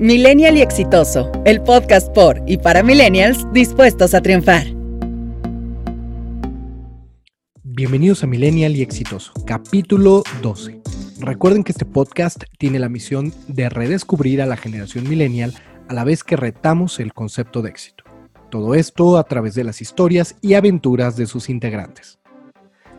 Millennial y Exitoso, el podcast por y para millennials dispuestos a triunfar. Bienvenidos a Millennial y Exitoso, capítulo 12. Recuerden que este podcast tiene la misión de redescubrir a la generación millennial a la vez que retamos el concepto de éxito. Todo esto a través de las historias y aventuras de sus integrantes.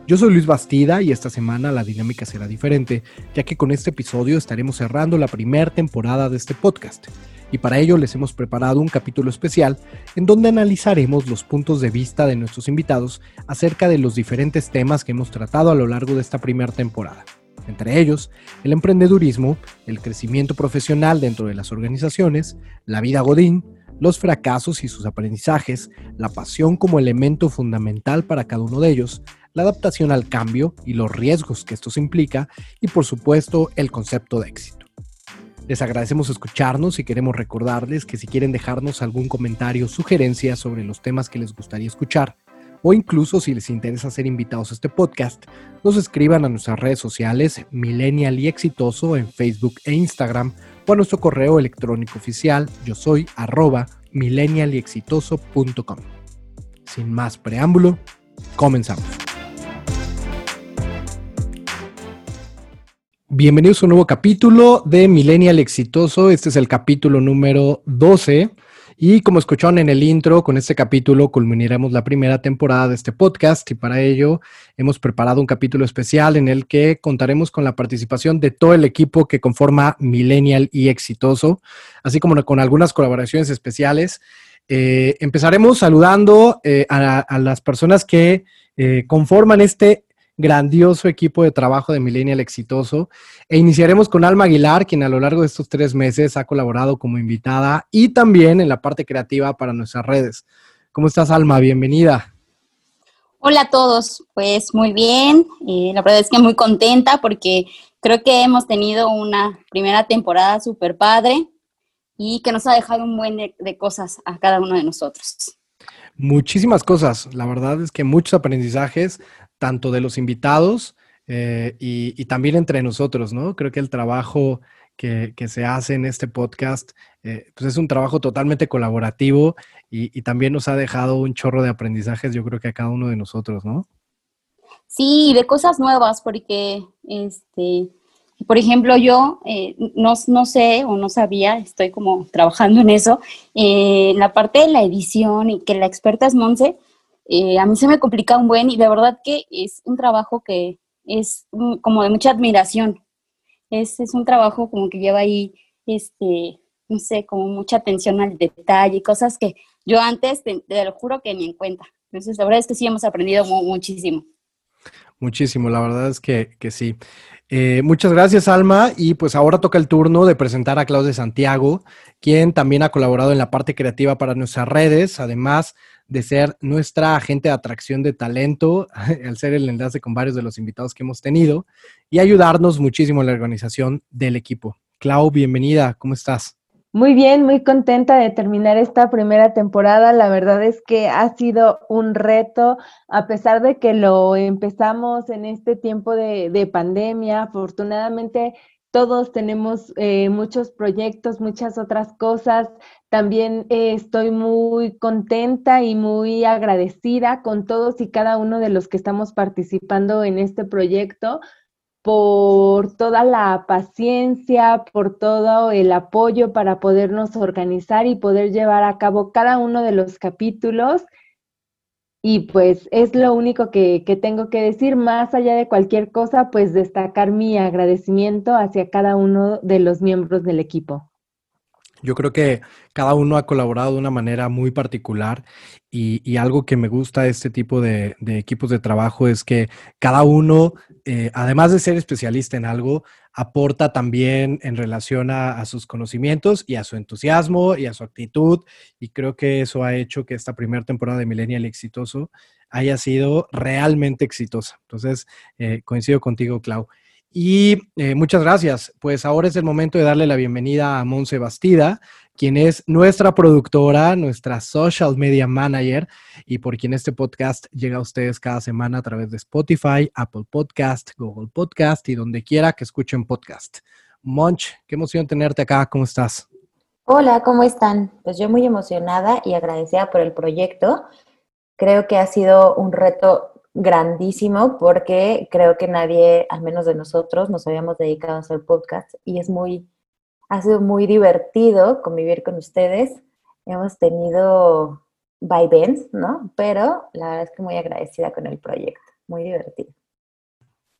Yo soy Luis Bastida y esta semana la dinámica será diferente, ya que con este episodio estaremos cerrando la primera temporada de este podcast. Y para ello les hemos preparado un capítulo especial en donde analizaremos los puntos de vista de nuestros invitados acerca de los diferentes temas que hemos tratado a lo largo de esta primera temporada. Entre ellos, el emprendedurismo, el crecimiento profesional dentro de las organizaciones, la vida godín, los fracasos y sus aprendizajes, la pasión como elemento fundamental para cada uno de ellos, la adaptación al cambio y los riesgos que esto implica y por supuesto el concepto de éxito. Les agradecemos escucharnos y queremos recordarles que si quieren dejarnos algún comentario sugerencia sobre los temas que les gustaría escuchar, o incluso si les interesa ser invitados a este podcast, nos escriban a nuestras redes sociales Millennial y Exitoso en Facebook e Instagram o a nuestro correo electrónico oficial yo soy arroba millennialyexitoso.com. Sin más preámbulo, comenzamos. Bienvenidos a un nuevo capítulo de Millennial Exitoso. Este es el capítulo número 12. Y como escucharon en el intro, con este capítulo culminaremos la primera temporada de este podcast y para ello hemos preparado un capítulo especial en el que contaremos con la participación de todo el equipo que conforma Millennial y Exitoso, así como con algunas colaboraciones especiales. Eh, empezaremos saludando eh, a, las personas que eh, conforman este grandioso equipo de trabajo de Millennial Exitoso. E iniciaremos con Alma Aguilar, quien a lo largo de estos tres meses ha colaborado como invitada y también en la parte creativa para nuestras redes. ¿Cómo estás, Alma? Bienvenida. Hola a todos, pues muy bien. Eh, la verdad es que muy contenta porque creo que hemos tenido una primera temporada súper padre y que nos ha dejado un buen de cosas a cada uno de nosotros. Muchísimas cosas, la verdad es que muchos aprendizajes, tanto de los invitados eh, y, también entre nosotros, ¿no? Creo que el trabajo que, se hace en este podcast, eh, pues es un trabajo totalmente colaborativo y, también nos ha dejado un chorro de aprendizajes, yo creo que a cada uno de nosotros, ¿no? Sí, de cosas nuevas, porque, este, por ejemplo, yo eh, no, no, sé o no sabía, estoy como trabajando en eso, en la parte de la edición y que la experta es Monse, eh, a mí se me complica un buen y de verdad que es un trabajo que es como de mucha admiración. Es, es un trabajo como que lleva ahí, este, no sé, como mucha atención al detalle, y cosas que yo antes, te, lo juro que ni en cuenta. Entonces, la verdad es que sí hemos aprendido muchísimo. Muchísimo, la verdad es que, que sí. Eh, muchas gracias, Alma. Y pues ahora toca el turno de presentar a Claudia Santiago, quien también ha colaborado en la parte creativa para nuestras redes. Además, de ser nuestra agente de atracción de talento, al ser el enlace con varios de los invitados que hemos tenido y ayudarnos muchísimo en la organización del equipo. Clau, bienvenida, ¿cómo estás? Muy bien, muy contenta de terminar esta primera temporada. La verdad es que ha sido un reto, a pesar de que lo empezamos en este tiempo de, pandemia. Afortunadamente, todos tenemos eh, muchos proyectos, muchas otras cosas. También eh, estoy muy contenta y muy agradecida con todos y cada uno de los que estamos participando en este proyecto por toda la paciencia, por todo el apoyo para podernos organizar y poder llevar a cabo cada uno de los capítulos. Y pues es lo único que, que, tengo que decir, más allá de cualquier cosa, pues destacar mi agradecimiento hacia cada uno de los miembros del equipo. Yo creo que cada uno ha colaborado de una manera muy particular y, algo que me gusta de este tipo de, equipos de trabajo es que cada uno, eh, además de ser especialista en algo, aporta también en relación a, sus conocimientos y a su entusiasmo y a su actitud. Y creo que eso ha hecho que esta primera temporada de Millennial Exitoso haya sido realmente exitosa. Entonces, eh, coincido contigo, Clau. Y eh, muchas gracias. Pues ahora es el momento de darle la bienvenida a Monse Bastida, quien es nuestra productora, nuestra social media manager y por quien este podcast llega a ustedes cada semana a través de Spotify, Apple Podcast, Google Podcast y donde quiera que escuchen podcast. Monch, qué emoción tenerte acá. ¿Cómo estás? Hola, ¿cómo están? Pues yo muy emocionada y agradecida por el proyecto. Creo que ha sido un reto grandísimo porque creo que nadie, al menos de nosotros, nos habíamos dedicado a hacer podcast y es muy, ha sido muy divertido convivir con ustedes. Hemos tenido vaivens, ¿no? Pero la verdad es que muy agradecida con el proyecto, muy divertido.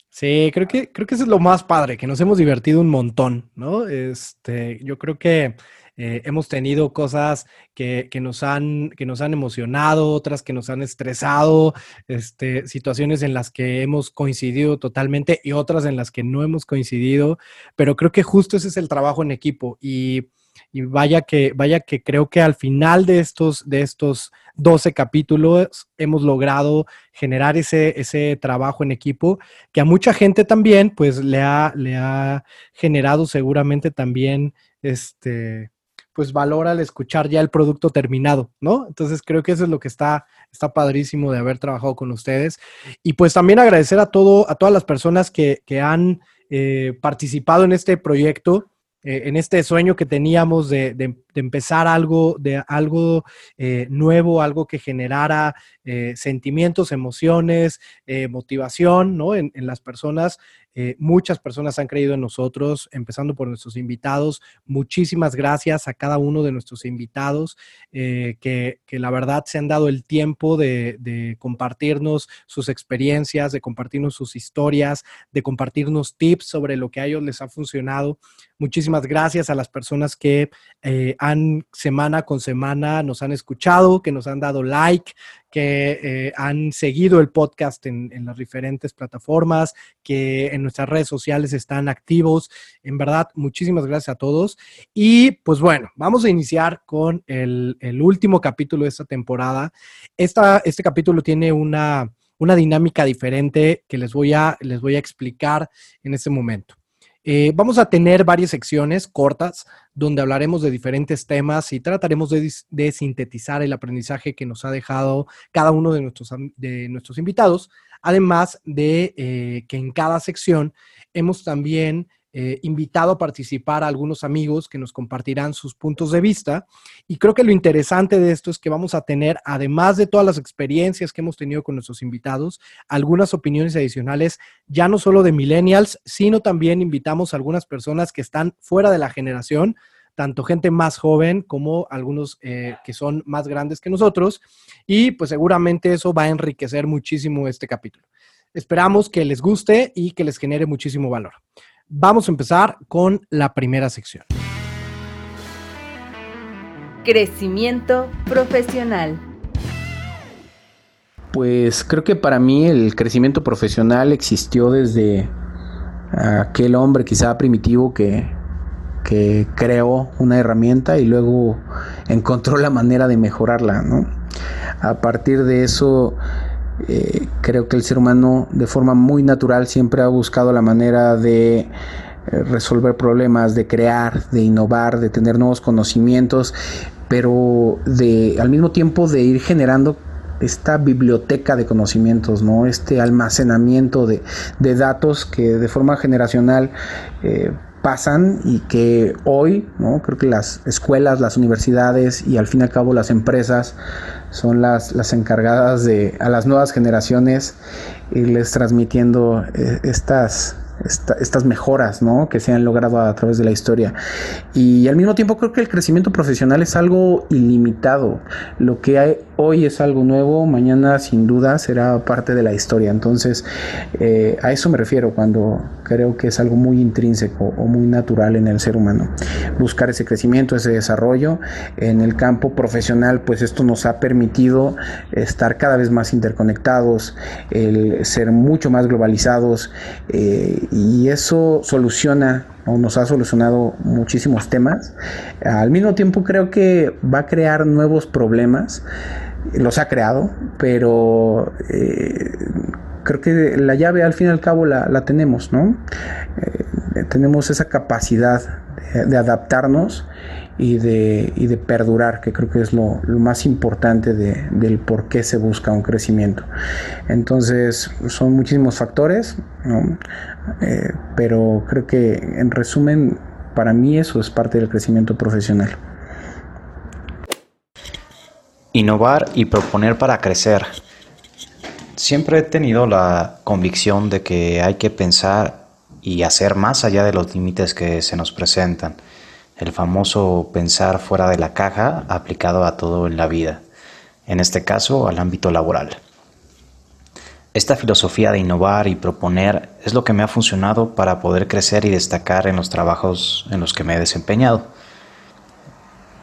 Sí, creo que, creo que eso es lo más padre, que nos hemos divertido un montón, ¿no? Este, yo creo que eh, hemos tenido cosas que, nos han, que nos han emocionado, otras que nos han estresado, este, situaciones en las que hemos coincidido totalmente y otras en las que no hemos coincidido, pero creo que justo ese es el trabajo en equipo y, vaya que, vaya que creo que al final de estos, de estos 12 capítulos hemos logrado generar ese, ese trabajo en equipo que a mucha gente también pues le ha, le ha generado seguramente también este pues valora al escuchar ya el producto terminado, ¿no? Entonces creo que eso es lo que está, está padrísimo de haber trabajado con ustedes. Y pues también agradecer a, todo, a todas las personas que, han eh, participado en este proyecto. Eh, en este sueño que teníamos de, empezar algo, de algo eh, nuevo, algo que generara sentimientos, emociones, motivación ¿no? en, las personas. Eh, muchas personas han creído en nosotros, empezando por nuestros invitados. Muchísimas gracias a cada uno de nuestros invitados eh, que, la verdad se han dado el tiempo de, de, compartirnos sus experiencias, de compartirnos sus historias, de compartirnos tips sobre lo que a ellos les ha funcionado. Muchísimas gracias a las personas que eh, han semana con semana nos han escuchado, que nos han dado like, que eh, han seguido el podcast en, las diferentes plataformas, que en nuestras redes sociales están activos. En verdad, muchísimas gracias a todos. Y pues bueno, vamos a iniciar con el, último capítulo de esta temporada. Esta, este capítulo tiene una, una dinámica diferente que les voy, a, les voy a explicar en este momento. Eh, vamos a tener varias secciones cortas donde hablaremos de diferentes temas y trataremos de, sintetizar el aprendizaje que nos ha dejado cada uno de nuestros, de nuestros invitados, además de eh, que en cada sección hemos también eh, invitado a participar a algunos amigos que nos compartirán sus puntos de vista. Y creo que lo interesante de esto es que vamos a tener, además de todas las experiencias que hemos tenido con nuestros invitados, algunas opiniones adicionales, ya no solo de millennials, sino también invitamos a algunas personas que están fuera de la generación, tanto gente más joven como algunos eh, que son más grandes que nosotros. Y pues seguramente eso va a enriquecer muchísimo este capítulo. Esperamos que les guste y que les genere muchísimo valor. Vamos a empezar con la primera sección. Crecimiento profesional. Pues creo que para mí el crecimiento profesional existió desde aquel hombre quizá primitivo que, que creó una herramienta y luego encontró la manera de mejorarla, ¿no? A partir de eso eh, creo que el ser humano de forma muy natural siempre ha buscado la manera de eh, resolver problemas, de crear, de innovar, de tener nuevos conocimientos, pero de al mismo tiempo de ir generando esta biblioteca de conocimientos, ¿no? Este almacenamiento de, datos que de forma generacional eh, pasan y que hoy, ¿no? creo que las escuelas, las universidades y al fin y al cabo las empresas son las, las encargadas de a las nuevas generaciones irles transmitiendo eh, estas, estas mejoras ¿no? que se han logrado a través de la historia. Y al mismo tiempo creo que el crecimiento profesional es algo ilimitado. Lo que hay hoy es algo nuevo, mañana sin duda será parte de la historia. Entonces, eh, a eso me refiero cuando creo que es algo muy intrínseco o muy natural en el ser humano. Buscar ese crecimiento, ese desarrollo. En el campo profesional, pues esto nos ha permitido estar cada vez más interconectados, el ser mucho más globalizados eh, y eso soluciona o nos ha solucionado muchísimos temas. Al mismo tiempo creo que va a crear nuevos problemas los ha creado, pero eh, creo que la llave al fin y al cabo la, tenemos, ¿no? Eh, tenemos esa capacidad de, adaptarnos y de, de, perdurar, que creo que es lo, más importante del por qué se busca un crecimiento. Entonces, son muchísimos factores, eh, pero creo que en resumen, para mí eso es parte del crecimiento profesional. Innovar y proponer para crecer. Siempre he tenido la convicción de que hay que pensar y hacer más allá de los límites que se nos presentan. El famoso pensar fuera de la caja aplicado a todo en la vida, en este caso al ámbito laboral. Esta filosofía de innovar y proponer es lo que me ha funcionado para poder crecer y destacar en los trabajos en los que me he desempeñado.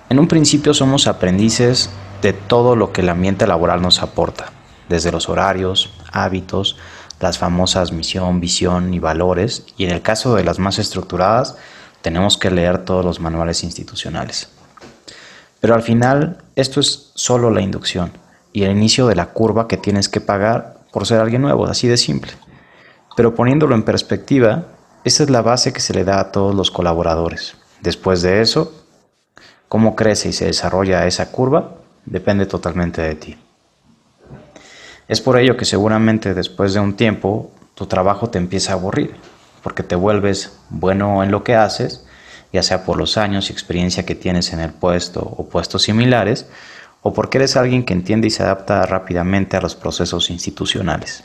En un principio somos aprendices de todo lo que el ambiente laboral nos aporta, desde los horarios, hábitos, las famosas misión, visión y valores, y en el caso de las más estructuradas, tenemos que leer todos los manuales institucionales. Pero al final, esto es solo la inducción y el inicio de la curva que tienes que pagar por ser alguien nuevo, así de simple. Pero poniéndolo en perspectiva, esa es la base que se le da a todos los colaboradores. Después de eso, cómo crece y se desarrolla esa curva depende totalmente de ti. Es por ello que seguramente después de un tiempo tu trabajo te empieza a aburrir, porque te vuelves bueno en lo que haces, ya sea por los años y experiencia que tienes en el puesto o puestos similares, o porque eres alguien que entiende y se adapta rápidamente a los procesos institucionales.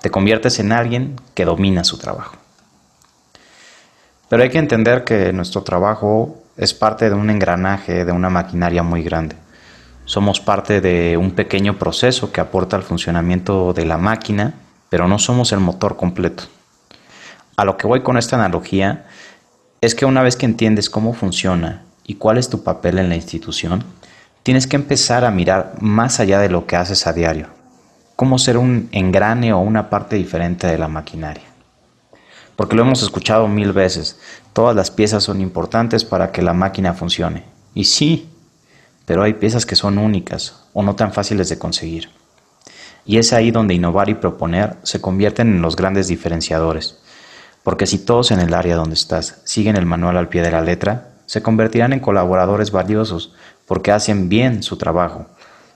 Te conviertes en alguien que domina su trabajo. Pero hay que entender que nuestro trabajo es parte de un engranaje, de una maquinaria muy grande. Somos parte de un pequeño proceso que aporta al funcionamiento de la máquina, pero no somos el motor completo. A lo que voy con esta analogía es que una vez que entiendes cómo funciona y cuál es tu papel en la institución, tienes que empezar a mirar más allá de lo que haces a diario, cómo ser un engrane o una parte diferente de la maquinaria. Porque lo hemos escuchado mil veces, todas las piezas son importantes para que la máquina funcione. Y sí, pero hay piezas que son únicas o no tan fáciles de conseguir. Y es ahí donde innovar y proponer se convierten en los grandes diferenciadores. Porque si todos en el área donde estás siguen el manual al pie de la letra, se convertirán en colaboradores valiosos porque hacen bien su trabajo,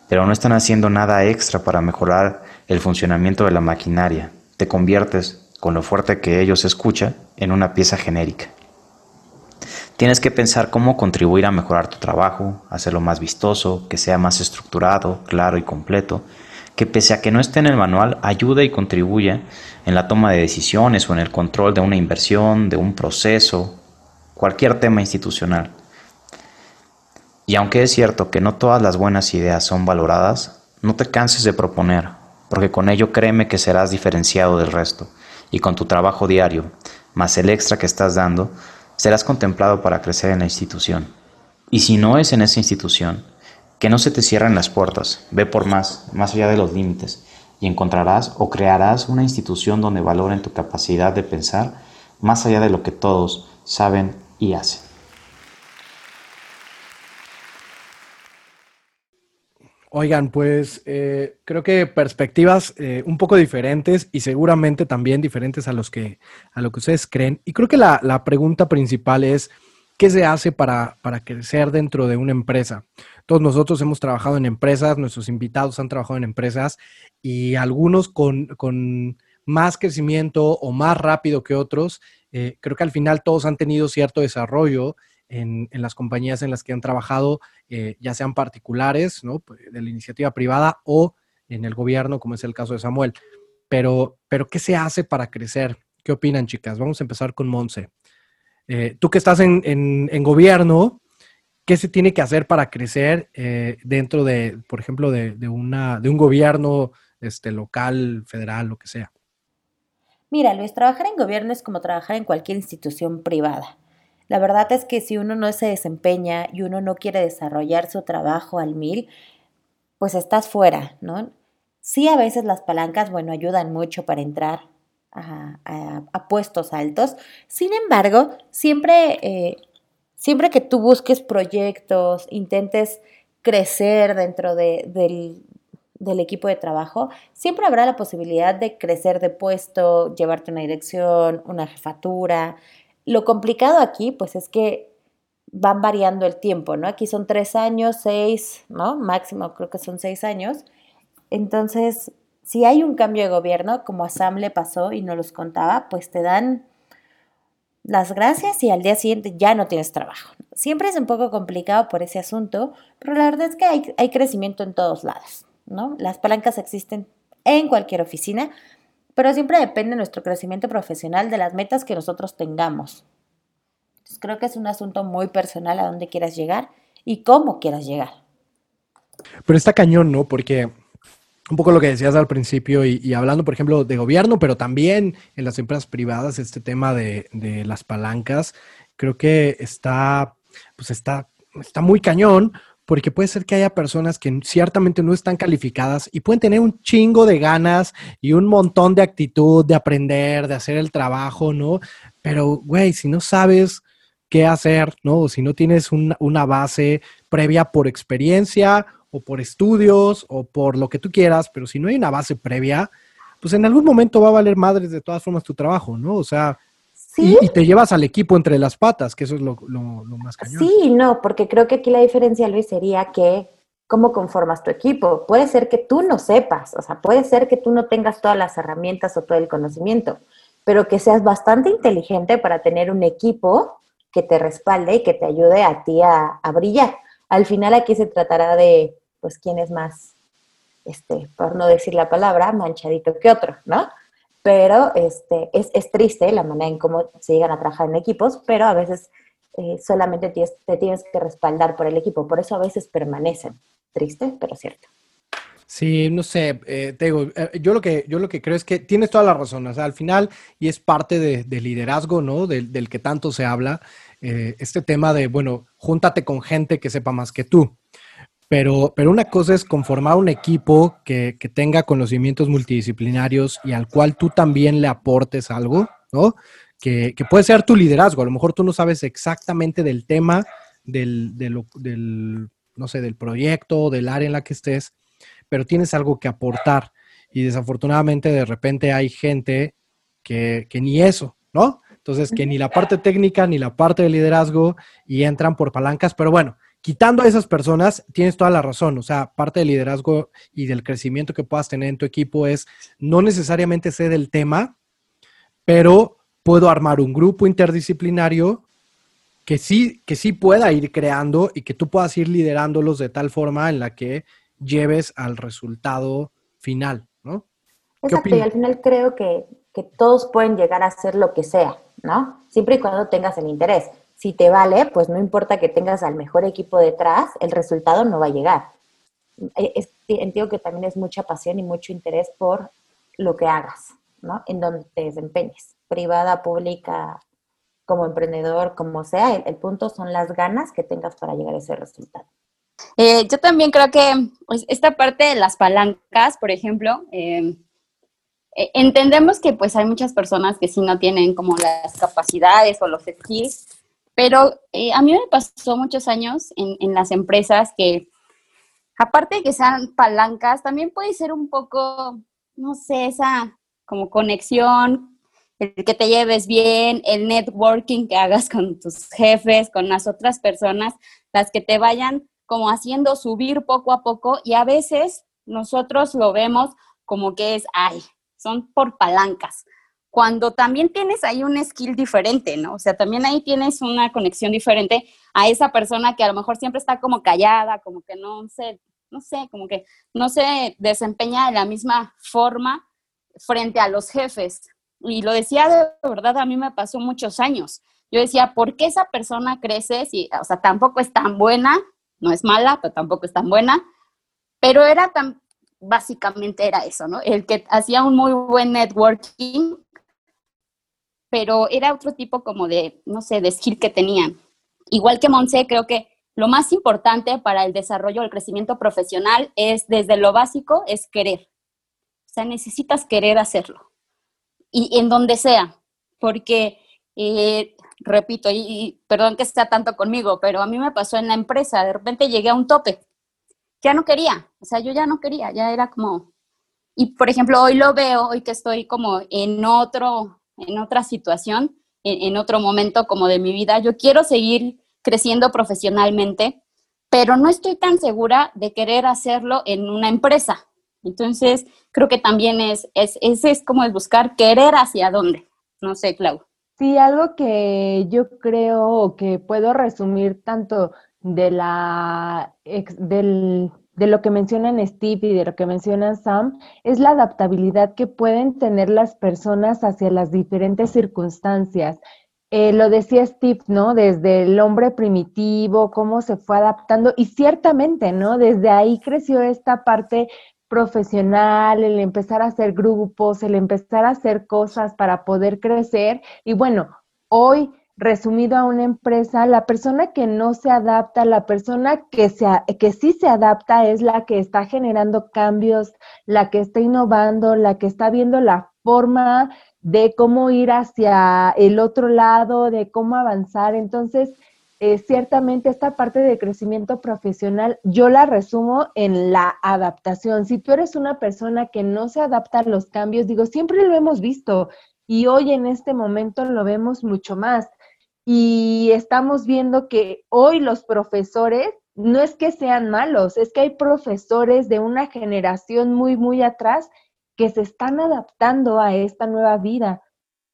pero no están haciendo nada extra para mejorar el funcionamiento de la maquinaria. Te conviertes, con lo fuerte que ellos escucha, en una pieza genérica. Tienes que pensar cómo contribuir a mejorar tu trabajo, hacerlo más vistoso, que sea más estructurado, claro y completo, que pese a que no esté en el manual, ayude y contribuya en la toma de decisiones o en el control de una inversión, de un proceso, cualquier tema institucional. Y aunque es cierto que no todas las buenas ideas son valoradas, no te canses de proponer, porque con ello créeme que serás diferenciado del resto, y con tu trabajo diario, más el extra que estás dando, serás contemplado para crecer en la institución. Y si no es en esa institución, que no se te cierren las puertas, ve por más, más allá de los límites, y encontrarás o crearás una institución donde valoren tu capacidad de pensar más allá de lo que todos saben y hacen. Oigan, pues eh, creo que perspectivas eh, un poco diferentes y seguramente también diferentes a los que a lo que ustedes creen. Y creo que la, la pregunta principal es ¿qué se hace para, para, crecer dentro de una empresa? Todos nosotros hemos trabajado en empresas, nuestros invitados han trabajado en empresas y algunos con, con más crecimiento o más rápido que otros. Eh, creo que al final todos han tenido cierto desarrollo en, las compañías en las que han trabajado, eh, ya sean particulares, pues, de la iniciativa privada o en el gobierno, como es el caso de Samuel. Pero, pero ¿qué se hace para crecer? ¿Qué opinan, chicas? Vamos a empezar con Monse. Eh, tú que estás en, gobierno, ¿qué se tiene que hacer para crecer eh, dentro de, por ejemplo, de, una, de un gobierno este, local, federal, lo que sea? Mira, Luis, trabajar en gobierno es como trabajar en cualquier institución privada. La verdad es que si uno no se desempeña y uno no quiere desarrollar su trabajo al mil, pues estás fuera, ¿no? Sí, a veces las palancas, bueno, ayudan mucho para entrar a, puestos altos. Sin embargo, siempre, eh, siempre que tú busques proyectos, intentes crecer dentro del, del equipo de trabajo, siempre habrá la posibilidad de crecer de puesto, llevarte una dirección, una jefatura, lo complicado aquí, pues es que van variando el tiempo, ¿no? Aquí son tres años, seis, ¿no? Máximo creo que son seis años. Entonces, si hay un cambio de gobierno, como a Sam le pasó y no los contaba, pues te dan las gracias y al día siguiente ya no tienes trabajo. Siempre es un poco complicado por ese asunto, pero la verdad es que hay, crecimiento en todos lados, ¿no? Las palancas existen en cualquier oficina, pero siempre depende nuestro crecimiento profesional de las metas que nosotros tengamos. Entonces, creo que es un asunto muy personal a dónde quieras llegar y cómo quieras llegar. Pero está cañón, ¿no? Porque un poco lo que decías al principio y, hablando, por ejemplo, de gobierno, pero también en las empresas privadas, este tema de, de las palancas, creo que está, pues está, está muy cañón porque puede ser que haya personas que ciertamente no están calificadas y pueden tener un chingo de ganas y un montón de actitud de aprender, de hacer el trabajo, ¿no? Pero, güey, si no sabes qué hacer, ¿no? Si no tienes una base previa por experiencia o por estudios o por lo que tú quieras, pero si no hay una base previa, pues en algún momento va a valer madres de todas formas tu trabajo, ¿no? O sea, y, te llevas al equipo entre las patas, que eso es lo, más cañón. Sí, no, porque creo que aquí la diferencia, Luis, sería que cómo conformas tu equipo. Puede ser que tú no sepas, o sea, puede ser que tú no tengas todas las herramientas o todo el conocimiento, pero que seas bastante inteligente para tener un equipo que te respalde y que te ayude a ti a, brillar. Al final aquí se tratará de, pues, quién es más, este, por no decir la palabra, manchadito que otro, ¿no? pero este, es, es, triste la manera en cómo se llegan a trabajar en equipos, pero a veces eh, solamente te, tienes que respaldar por el equipo, por eso a veces permanecen. Triste, pero cierto. Sí, no sé, eh, te digo, eh, yo, lo que, yo lo que creo es que tienes toda la razón, o sea, al final, y es parte de, liderazgo, ¿no? Del, del, que tanto se habla, este tema de, bueno, júntate con gente que sepa más que tú. Pero, pero una cosa es conformar un equipo que, que, tenga conocimientos multidisciplinarios y al cual tú también le aportes algo, ¿no? Que, que puede ser tu liderazgo. A lo mejor tú no sabes exactamente del tema, del, no sé, del proyecto, del área en la que estés, pero tienes algo que aportar. Y desafortunadamente de repente hay gente que, que ni eso, ¿no? Entonces, que ni la parte técnica ni la parte de liderazgo y entran por palancas, pero bueno, quitando a esas personas, tienes toda la razón. O sea, parte del liderazgo y del crecimiento que puedas tener en tu equipo es no necesariamente sé del tema, pero puedo armar un grupo interdisciplinario que sí, que sí pueda ir creando y que tú puedas ir liderándolos de tal forma en la que lleves al resultado final, ¿no? Exacto, y al final creo que, que todos pueden llegar a hacer lo que sea, ¿no? Siempre y cuando tengas el interés si te vale, pues no importa que tengas al mejor equipo detrás, el resultado no va a llegar. Eh, entiendo que también es mucha pasión y mucho interés por lo que hagas, ¿no? En donde te desempeñes, privada, pública, como emprendedor, como sea, el, punto son las ganas que tengas para llegar a ese resultado. Eh, yo también creo que pues, esta parte de las palancas, por ejemplo, eh, entendemos que pues hay muchas personas que sí no tienen como las capacidades o los skills pero eh, a mí me pasó muchos años en, en, las empresas que, aparte de que sean palancas, también puede ser un poco, no sé, esa como conexión, el que te lleves bien, el networking que hagas con tus jefes, con las otras personas, las que te vayan como haciendo subir poco a poco y a veces nosotros lo vemos como que es, ay, son por palancas cuando también tienes ahí un skill diferente, ¿no? O sea, también ahí tienes una conexión diferente a esa persona que a lo mejor siempre está como callada, como que no sé, no sé, como que no se desempeña de la misma forma frente a los jefes. Y lo decía de verdad, a mí me pasó muchos años. Yo decía, ¿por qué esa persona crece si, o sea, tampoco es tan buena, no es mala, pero tampoco es tan buena, pero era tan, básicamente era eso, ¿no? El que hacía un muy buen networking pero era otro tipo como de, no sé, de skill que tenían. Igual que Monse, creo que lo más importante para el desarrollo, el crecimiento profesional es, desde lo básico, es querer. O sea, necesitas querer hacerlo. Y, en donde sea, porque, eh, repito, y, perdón que sea tanto conmigo, pero a mí me pasó en la empresa, de repente llegué a un tope. Ya no quería, o sea, yo ya no quería, ya era como... Y, por ejemplo, hoy lo veo, hoy que estoy como en otro en otra situación, en, otro momento como de mi vida. Yo quiero seguir creciendo profesionalmente, pero no estoy tan segura de querer hacerlo en una empresa. Entonces, creo que también es, es, es, es como el buscar querer hacia dónde. No sé, Clau. Sí, algo que yo creo que puedo resumir tanto de la del, de lo que mencionan Steve y de lo que mencionan Sam es la adaptabilidad que pueden tener las personas hacia las diferentes circunstancias. Eh, lo decía Steve, ¿no? Desde el hombre primitivo, cómo se fue adaptando y ciertamente, ¿no? Desde ahí creció esta parte profesional, el empezar a hacer grupos, el empezar a hacer cosas para poder crecer. Y bueno, hoy, resumido a una empresa, la persona que no se adapta, la persona que, se, que sí se adapta es la que está generando cambios, la que está innovando, la que está viendo la forma de cómo ir hacia el otro lado, de cómo avanzar. Entonces, eh, ciertamente esta parte de crecimiento profesional yo la resumo en la adaptación. Si tú eres una persona que no se adapta a los cambios, digo, siempre lo hemos visto y hoy en este momento lo vemos mucho más. Y estamos viendo que hoy los profesores no es que sean malos, es que hay profesores de una generación muy, muy atrás que se están adaptando a esta nueva vida.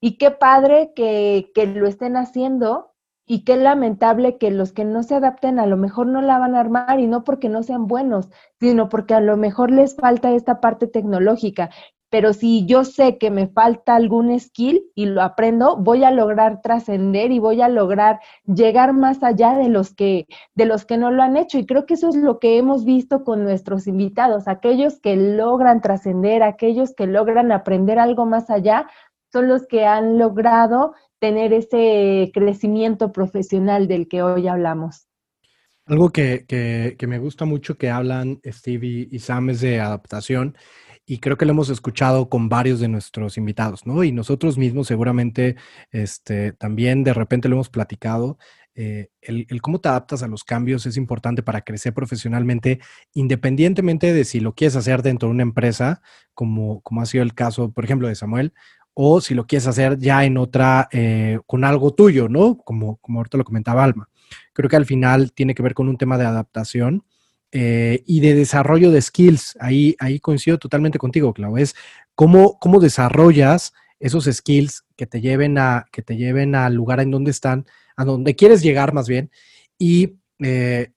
Y qué padre que, que lo estén haciendo y qué lamentable que los que no se adapten a lo mejor no la van a armar y no porque no sean buenos, sino porque a lo mejor les falta esta parte tecnológica. Pero si yo sé que me falta algún skill y lo aprendo, voy a lograr trascender y voy a lograr llegar más allá de los que de los que no lo han hecho y creo que eso es lo que hemos visto con nuestros invitados, aquellos que logran trascender, aquellos que logran aprender algo más allá, son los que han logrado tener ese crecimiento profesional del que hoy hablamos. Algo que, que, me gusta mucho que hablan Steve y, Sam es de adaptación y creo que lo hemos escuchado con varios de nuestros invitados, ¿no? Y nosotros mismos seguramente este, también de repente lo hemos platicado. Eh, el, el, cómo te adaptas a los cambios es importante para crecer profesionalmente, independientemente de si lo quieres hacer dentro de una empresa, como, como ha sido el caso, por ejemplo, de Samuel, o si lo quieres hacer ya en otra, eh, con algo tuyo, ¿no? Como, como ahorita lo comentaba Alma. Creo que al final tiene que ver con un tema de adaptación eh, y de desarrollo de skills. Ahí, ahí coincido totalmente contigo, Clau. Es cómo, cómo desarrollas esos skills que te lleven a, que te lleven al lugar en donde están, a donde quieres llegar más bien, y, eh,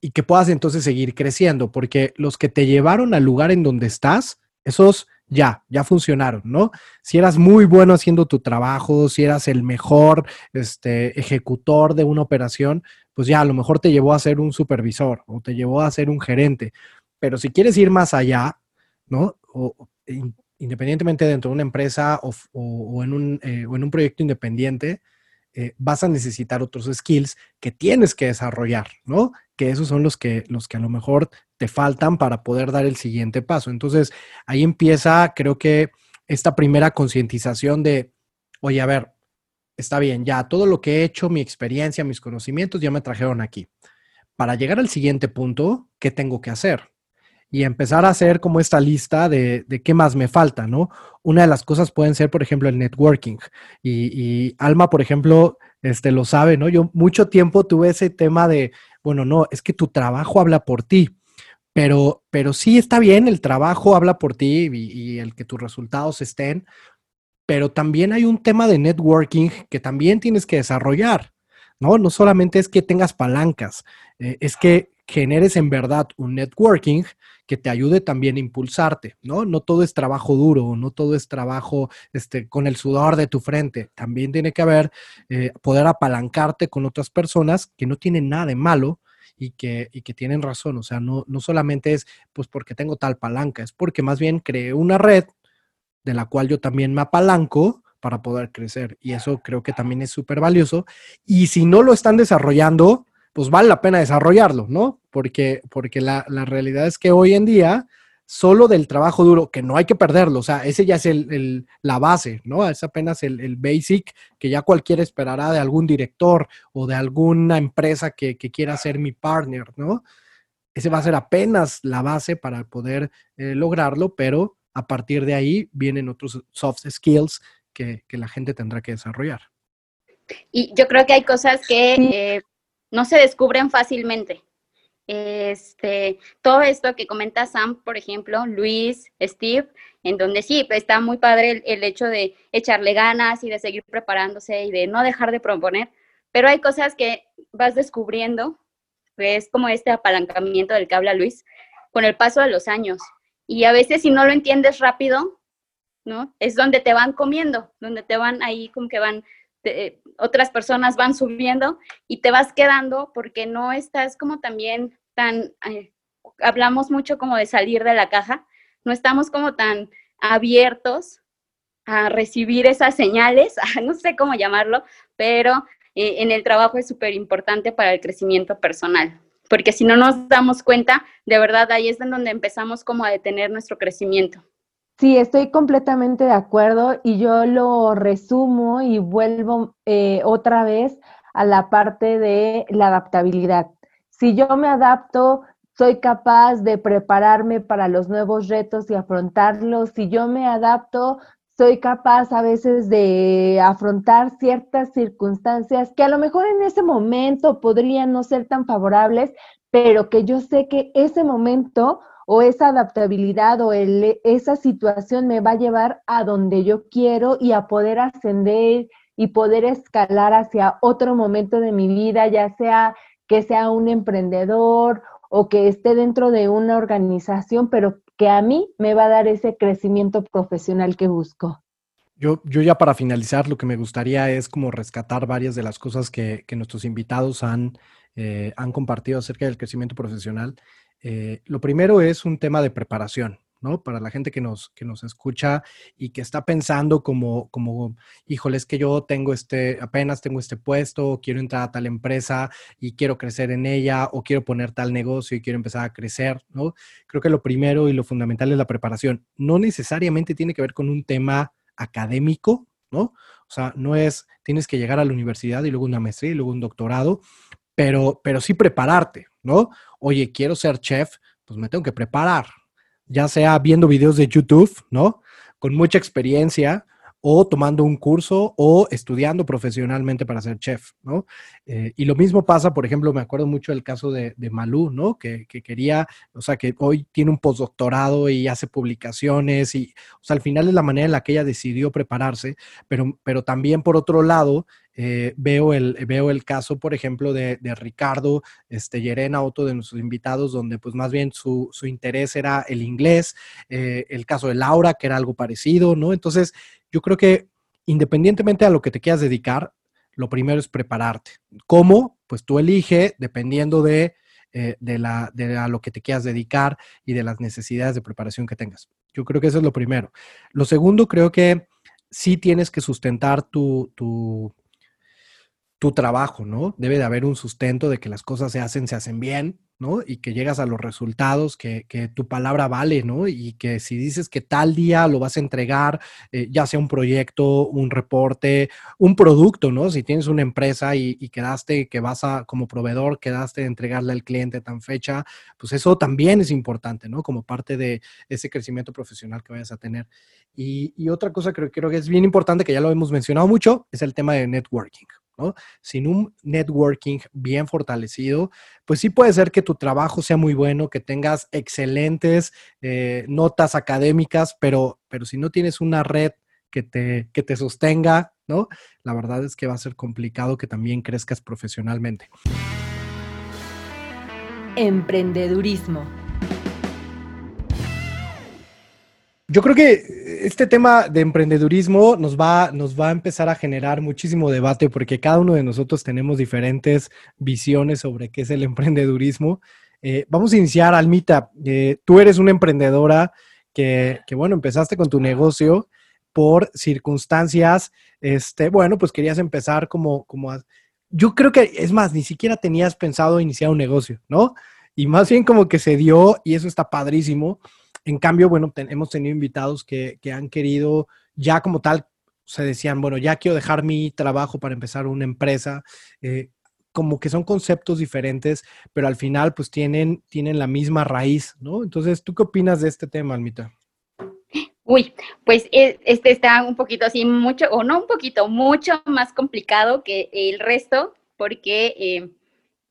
y que puedas entonces seguir creciendo, porque los que te llevaron al lugar en donde estás, esos ya, ya funcionaron, ¿no? Si eras muy bueno haciendo tu trabajo, si eras el mejor este, ejecutor de una operación, pues ya a lo mejor te llevó a ser un supervisor o te llevó a ser un gerente. Pero si quieres ir más allá, ¿no? O, independientemente dentro de una empresa o, eh, o en un proyecto independiente, eh, vas a necesitar otros skills que tienes que desarrollar, ¿no? Que esos son los que, los que a lo mejor te faltan para poder dar el siguiente paso. Entonces, ahí empieza, creo que esta primera concientización de, oye, a ver, está bien, ya todo lo que he hecho, mi experiencia, mis conocimientos ya me trajeron aquí. Para llegar al siguiente punto, ¿qué tengo que hacer? Y empezar a hacer como esta lista de, de, qué más me falta, ¿no? Una de las cosas pueden ser, por ejemplo, el networking. Y, Alma, por ejemplo, este, lo sabe, ¿no? Yo mucho tiempo tuve ese tema de, bueno, no, es que tu trabajo habla por ti. Pero, pero sí está bien, el trabajo habla por ti y, y el que tus resultados estén, pero también hay un tema de networking que también tienes que desarrollar, ¿no? No solamente es que tengas palancas, eh, es que generes en verdad un networking que te ayude también a impulsarte, ¿no? No todo es trabajo duro, no todo es trabajo este, con el sudor de tu frente. También tiene que haber eh, poder apalancarte con otras personas que no tienen nada de malo y que, y que tienen razón. O sea, no, no solamente es pues porque tengo tal palanca, es porque más bien creé una red de la cual yo también me apalanco para poder crecer. Y eso creo que también es súper valioso. Y si no lo están desarrollando, pues vale la pena desarrollarlo, ¿no? Porque, porque la, realidad es que hoy en día, solo del trabajo duro, que no hay que perderlo, o sea, ese ya es el, la base, ¿no? Es apenas el, basic que ya cualquiera esperará de algún director o de alguna empresa que, quiera ser mi partner, ¿no? Ese va a ser apenas la base para poder eh, lograrlo, pero a partir de ahí vienen otros soft skills que, la gente tendrá que desarrollar. Y yo creo que hay cosas que no se descubren fácilmente. este, todo esto que comenta Sam, por ejemplo, Luis, Steve, en donde sí, pues, está muy padre el, hecho de echarle ganas y de seguir preparándose y de no dejar de proponer, pero hay cosas que vas descubriendo, es como este apalancamiento del que habla Luis, con el paso de los años. Y a veces si no lo entiendes rápido, ¿no? Es donde te van comiendo, donde te van ahí como que van otras personas van subiendo y te vas quedando porque no estás como también tan, eh, hablamos mucho como de salir de la caja, no estamos como tan abiertos a recibir esas señales, no sé cómo llamarlo, pero eh, en el trabajo es súper importante para el crecimiento personal, porque si no nos damos cuenta, de verdad ahí es donde empezamos como a detener nuestro crecimiento. Sí, estoy completamente de acuerdo y yo lo resumo y vuelvo eh, otra vez a la parte de la adaptabilidad. Si yo me adapto, soy capaz de prepararme para los nuevos retos y afrontarlos. Si yo me adapto, soy capaz a veces de afrontar ciertas circunstancias que a lo mejor en ese momento podrían no ser tan favorables, pero que yo sé que ese momento o esa adaptabilidad o esa situación me va a llevar a donde yo quiero y a poder ascender y poder escalar hacia otro momento de mi vida, ya sea que sea un emprendedor o que esté dentro de una organización, pero que a mí me va a dar ese crecimiento profesional que busco. Yo, yo ya para finalizar, lo que me gustaría es como rescatar varias de las cosas que, nuestros invitados han, eh, han compartido acerca del crecimiento profesional. Eh, lo primero es un tema de preparación, ¿no? Para la gente que nos, que nos escucha y que está pensando como, como, híjole, es que yo tengo este, apenas tengo este puesto, quiero entrar a tal empresa y quiero crecer en ella, o quiero poner tal negocio y quiero empezar a crecer, ¿no? Creo que lo primero y lo fundamental es la preparación. No necesariamente tiene que ver con un tema académico, ¿no? O sea, no es, tienes que llegar a la universidad y luego una maestría y luego un doctorado, pero, pero sí prepararte, ¿no? Oye, quiero ser chef, pues me tengo que preparar, ya sea viendo videos de YouTube, ¿no? Con mucha experiencia, o tomando un curso o estudiando profesionalmente para ser chef, ¿no? Eh, y lo mismo pasa, por ejemplo, me acuerdo mucho del caso de, de Malú, ¿no? Que, que, quería, o sea, que hoy tiene un postdoctorado y hace publicaciones y, o sea, al final es la manera en la que ella decidió prepararse, pero, pero también por otro lado, eh, veo, el, veo el caso, por ejemplo, de, de, Ricardo este, otro de nuestros invitados, donde pues más bien su, su interés era el inglés, eh, el caso de Laura, que era algo parecido, ¿no? Entonces, yo creo que independientemente a lo que te quieras dedicar, lo primero es prepararte. ¿Cómo? Pues tú elige dependiendo de, eh, de, la, de a lo que te quieras dedicar y de las necesidades de preparación que tengas. Yo creo que eso es lo primero. Lo segundo, creo que sí tienes que sustentar tu, tu trabajo, ¿no? Debe de haber un sustento de que las cosas se hacen, se hacen bien, ¿no? Y que llegas a los resultados, que, tu palabra vale, ¿no? Y que si dices que tal día lo vas a entregar, eh, ya sea un proyecto, un reporte, un producto, ¿no? Si tienes una empresa y, quedaste, que vas a, como proveedor, quedaste de entregarle al cliente tan fecha, pues eso también es importante, ¿no? Como parte de ese crecimiento profesional que vayas a tener. Y, otra cosa que creo que es bien importante, que ya lo hemos mencionado mucho, es el tema de networking. Sin un networking bien fortalecido, pues sí puede ser que tu trabajo sea muy bueno, que tengas excelentes eh, notas académicas, pero, pero si no tienes una red que te, que te sostenga, ¿no? La verdad es que va a ser complicado que también crezcas profesionalmente. Emprendedurismo. Yo creo que este tema de emprendedurismo nos va, nos va a empezar a generar muchísimo debate porque cada uno de nosotros tenemos diferentes visiones sobre qué es el emprendedurismo. Eh, vamos a iniciar, Almita. Eh, tú eres una emprendedora que, que, bueno, empezaste con tu negocio por circunstancias, este, bueno, pues querías empezar como, como, yo creo que, es más, ni siquiera tenías pensado iniciar un negocio, ¿no? Y más bien como que se dio y eso está padrísimo. En cambio, bueno, hemos tenido invitados que, han querido ya como tal, se decían, bueno, ya quiero dejar mi trabajo para empezar una empresa. Eh, como que son conceptos diferentes, pero al final pues tienen, tienen la misma raíz, ¿no? Entonces, ¿tú qué opinas de este tema, Almita? Uy, pues eh, este está un poquito así, mucho, o no un poquito, mucho más complicado que el resto, porque eh,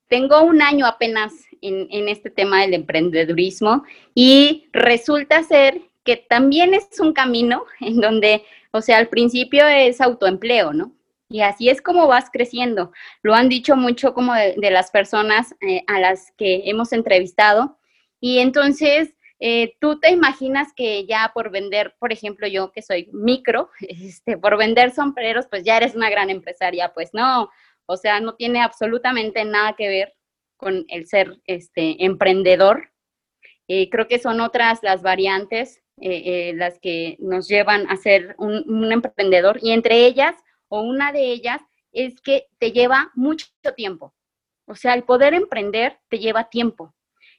tengo un año apenas en, este tema del emprendedurismo y resulta ser que también es un camino en donde, o sea, al principio es autoempleo, ¿no? Y así es como vas creciendo. Lo han dicho mucho como de, las personas eh, a las que hemos entrevistado. Y entonces, eh, tú te imaginas que ya por vender, por ejemplo, yo que soy micro, este, por vender sombreros, pues ya eres una gran empresaria. Pues no, o sea, no tiene absolutamente nada que ver con el ser este, emprendedor. Eh, creo que son otras las variantes las que nos llevan a ser un emprendedor y entre ellas o una de ellas es que te lleva mucho tiempo. O sea, el poder emprender te lleva tiempo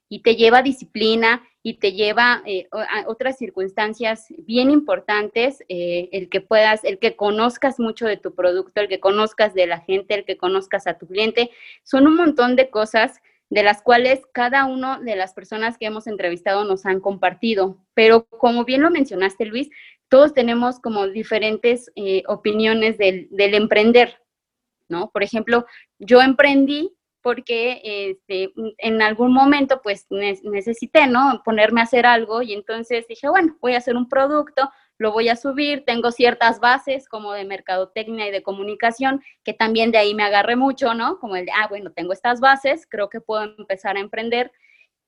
y te lleva disciplina y te lleva eh, a otras circunstancias bien importantes, eh, el que puedas, el que conozcas mucho de tu producto, el que conozcas de la gente, el que conozcas a tu cliente, son un montón de cosas de las cuales cada una de las personas que hemos entrevistado nos han compartido. Pero como bien lo mencionaste, Luis, todos tenemos como diferentes eh, opiniones del, emprender, ¿no? Por ejemplo, yo emprendí porque este, en algún momento pues necesité, ¿no? Ponerme a hacer algo y entonces dije, bueno, voy a hacer un producto, lo voy a subir, tengo ciertas bases como de mercadotecnia y de comunicación, que también de ahí me agarré mucho, ¿no? Como el de, ah, bueno, tengo estas bases, creo que puedo empezar a emprender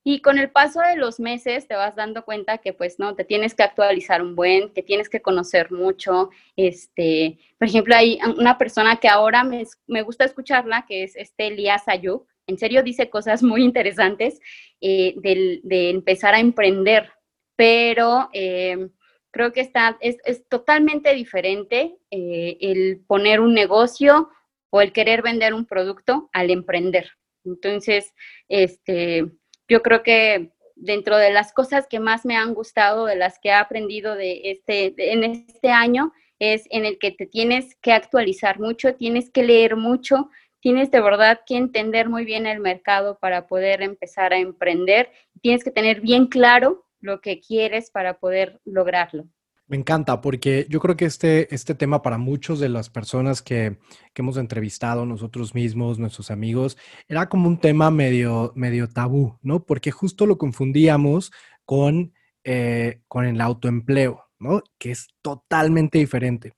y con el paso de los meses te vas dando cuenta que pues no, te tienes que actualizar un buen, que tienes que conocer mucho. Este, por ejemplo, hay una persona que ahora me, me gusta escucharla, que es este Elías Ayub. En serio dice cosas muy interesantes eh, de, empezar a emprender, pero eh, creo que está, es, es totalmente diferente eh, el poner un negocio o el querer vender un producto al emprender. Entonces, este, yo creo que dentro de las cosas que más me han gustado, de las que he aprendido de este, en este año, es en el que te tienes que actualizar mucho, tienes que leer mucho, tienes de verdad que entender muy bien el mercado para poder empezar a emprender, tienes que tener bien claro lo que quieres para poder lograrlo. Me encanta porque yo creo que este, este tema para muchos de las personas que, que, hemos entrevistado, nosotros mismos, nuestros amigos, era como un tema medio, medio tabú, ¿no? Porque justo lo confundíamos con, eh, con el autoempleo, ¿no? Que es totalmente diferente.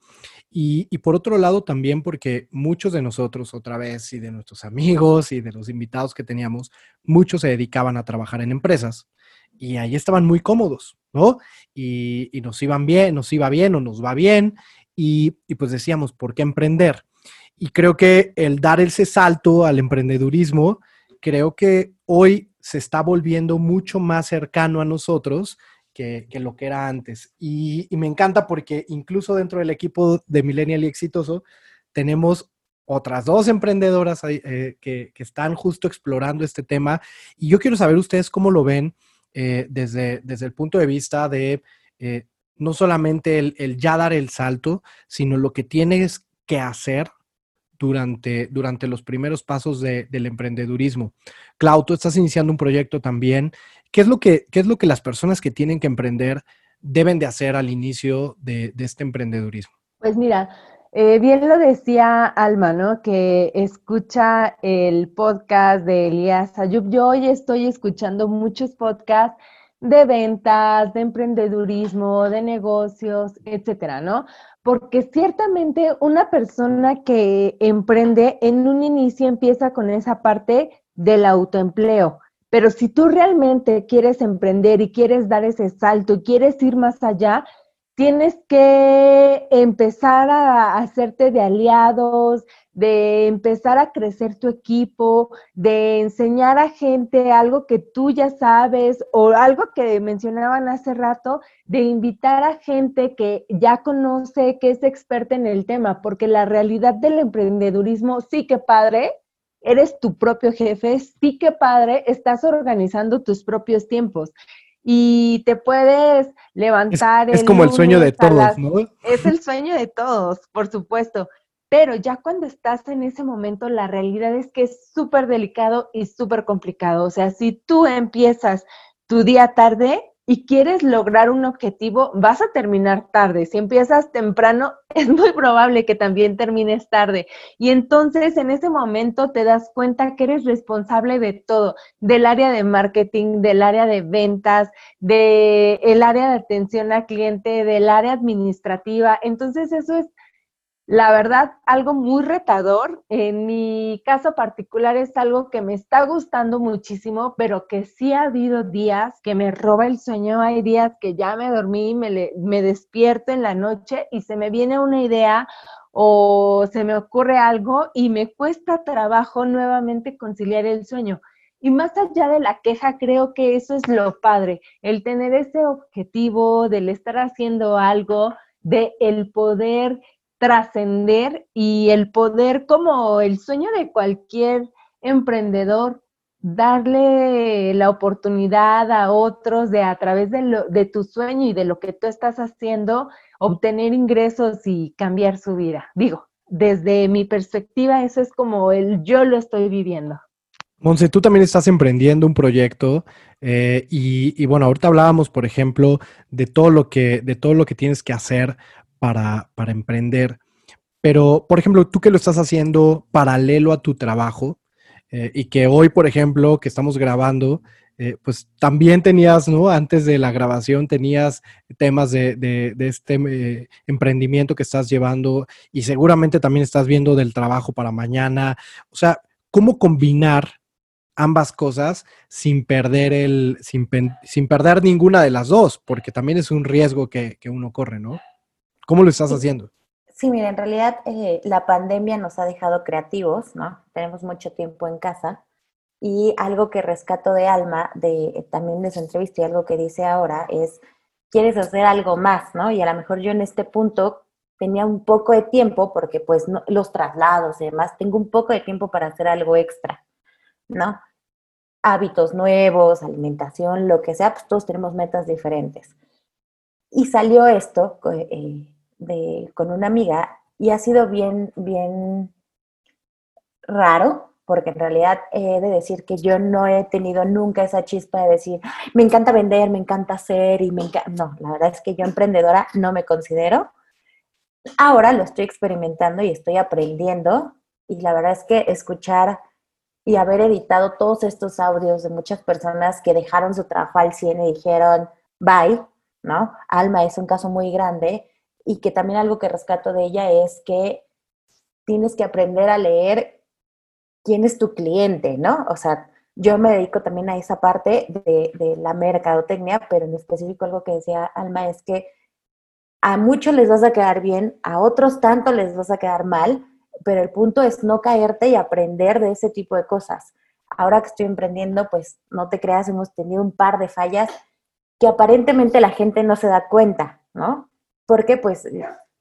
Y, y, por otro lado también porque muchos de nosotros, otra vez, y de nuestros amigos y de los invitados que teníamos, muchos se dedicaban a trabajar en empresas y ahí estaban muy cómodos, ¿no? Y, nos iban bien, nos iba bien o nos va bien, y, pues decíamos, ¿por qué emprender? Y creo que el dar ese salto al emprendedurismo, creo que hoy se está volviendo mucho más cercano a nosotros que, lo que era antes. Y, me encanta porque incluso dentro del equipo de Millennial y Exitoso tenemos otras dos emprendedoras eh, que, que, están justo explorando este tema. Y yo quiero saber ustedes cómo lo ven eh, desde, desde el punto de vista de eh, no solamente el, ya dar el salto, sino lo que tienes que hacer durante, durante los primeros pasos del emprendedurismo. Clau, tú estás iniciando un proyecto también. ¿Qué es, lo que, ¿Qué es lo que las personas que tienen que emprender deben de hacer al inicio de, de este emprendedurismo? Pues mira, eh, bien lo decía Alma, ¿no? Que escucha el podcast de Elías Ayub. Yo hoy estoy escuchando muchos podcasts de ventas, de emprendedurismo, de negocios, etcétera, ¿no? Porque ciertamente una persona que emprende en un inicio empieza con esa parte del autoempleo. Pero si tú realmente quieres emprender y quieres dar ese salto y quieres ir más allá, tienes que empezar a hacerte de aliados, de empezar a crecer tu equipo, de enseñar a gente algo que tú ya sabes o algo que mencionaban hace rato, de invitar a gente que ya conoce, que es experta en el tema, porque la realidad del emprendedurismo sí que padre, eres tu propio jefe, sí que padre, estás organizando tus propios tiempos y te puedes levantar. Es, como el sueño de todos, ¿no? Es el sueño de todos, por supuesto. Pero ya cuando estás en ese momento, la realidad es que es súper delicado y súper complicado. O sea, si tú empiezas tu día tarde, y quieres lograr un objetivo, vas a terminar tarde. Si empiezas temprano, es muy probable que también termines tarde. Y entonces en ese momento te das cuenta que eres responsable de todo, del área de marketing, del área de ventas, del área de atención al cliente, del área administrativa. Entonces eso es la verdad, algo muy retador. En mi caso particular es algo que me está gustando muchísimo, pero que sí ha habido días que me roba el sueño. Hay días que ya me dormí, me, me despierto en la noche y se me viene una idea o se me ocurre algo y me cuesta trabajo nuevamente conciliar el sueño. Y más allá de la queja, creo que eso es lo padre, el tener ese objetivo del estar haciendo algo, de el poder trascender y el poder, como el sueño de cualquier emprendedor, darle la oportunidad a otros de a través de, lo, de tu sueño y de lo que tú estás haciendo, obtener ingresos y cambiar su vida. Digo, desde mi perspectiva, eso es como el yo lo estoy viviendo. Monse, tú también estás emprendiendo un proyecto eh, y, y, bueno, ahorita hablábamos, por ejemplo, de todo lo que, de todo lo que tienes que hacer para, para emprender. Pero, por ejemplo, tú que lo estás haciendo paralelo a tu trabajo eh, y que hoy, por ejemplo, que estamos grabando, eh, pues también tenías, ¿no? Antes de la grabación tenías temas de, de, este eh, emprendimiento que estás llevando y seguramente también estás viendo del trabajo para mañana. O sea, ¿cómo combinar ambas cosas sin perder el, sin, sin perder ninguna de las dos? Porque también es un riesgo que, que uno corre, ¿no? ¿Cómo lo estás haciendo? Sí, mira, en realidad eh, la pandemia nos ha dejado creativos, ¿no? Tenemos mucho tiempo en casa y algo que rescato de Alma, de, también de su entrevista y algo que dice ahora es, quieres hacer algo más, ¿no? Y a lo mejor yo en este punto tenía un poco de tiempo porque pues los traslados y demás, tengo un poco de tiempo para hacer algo extra, ¿no? Hábitos nuevos, alimentación, lo que sea, pues todos tenemos metas diferentes. Y salió esto, eh, con una amiga y ha sido bien, bien raro, porque en realidad he de decir que yo no he tenido nunca esa chispa de decir, me encanta vender, me encanta hacer y me encanta... No, la verdad es que yo emprendedora no me considero. Ahora lo estoy experimentando y estoy aprendiendo y la verdad es que escuchar y haber editado todos estos audios de muchas personas que dejaron su trabajo al 100 y dijeron, bye, ¿no? Alma es un caso muy grande y que también algo que rescato de ella es que tienes que aprender a leer quién es tu cliente, ¿no? O sea, yo me dedico también a esa parte de, de, la mercadotecnia, pero en específico algo que decía Alma es que a muchos les vas a quedar bien, a otros tanto les vas a quedar mal, pero el punto es no caerte y aprender de ese tipo de cosas. Ahora que estoy emprendiendo, pues no te creas, hemos tenido un par de fallas que aparentemente la gente no se da cuenta, ¿no? Porque pues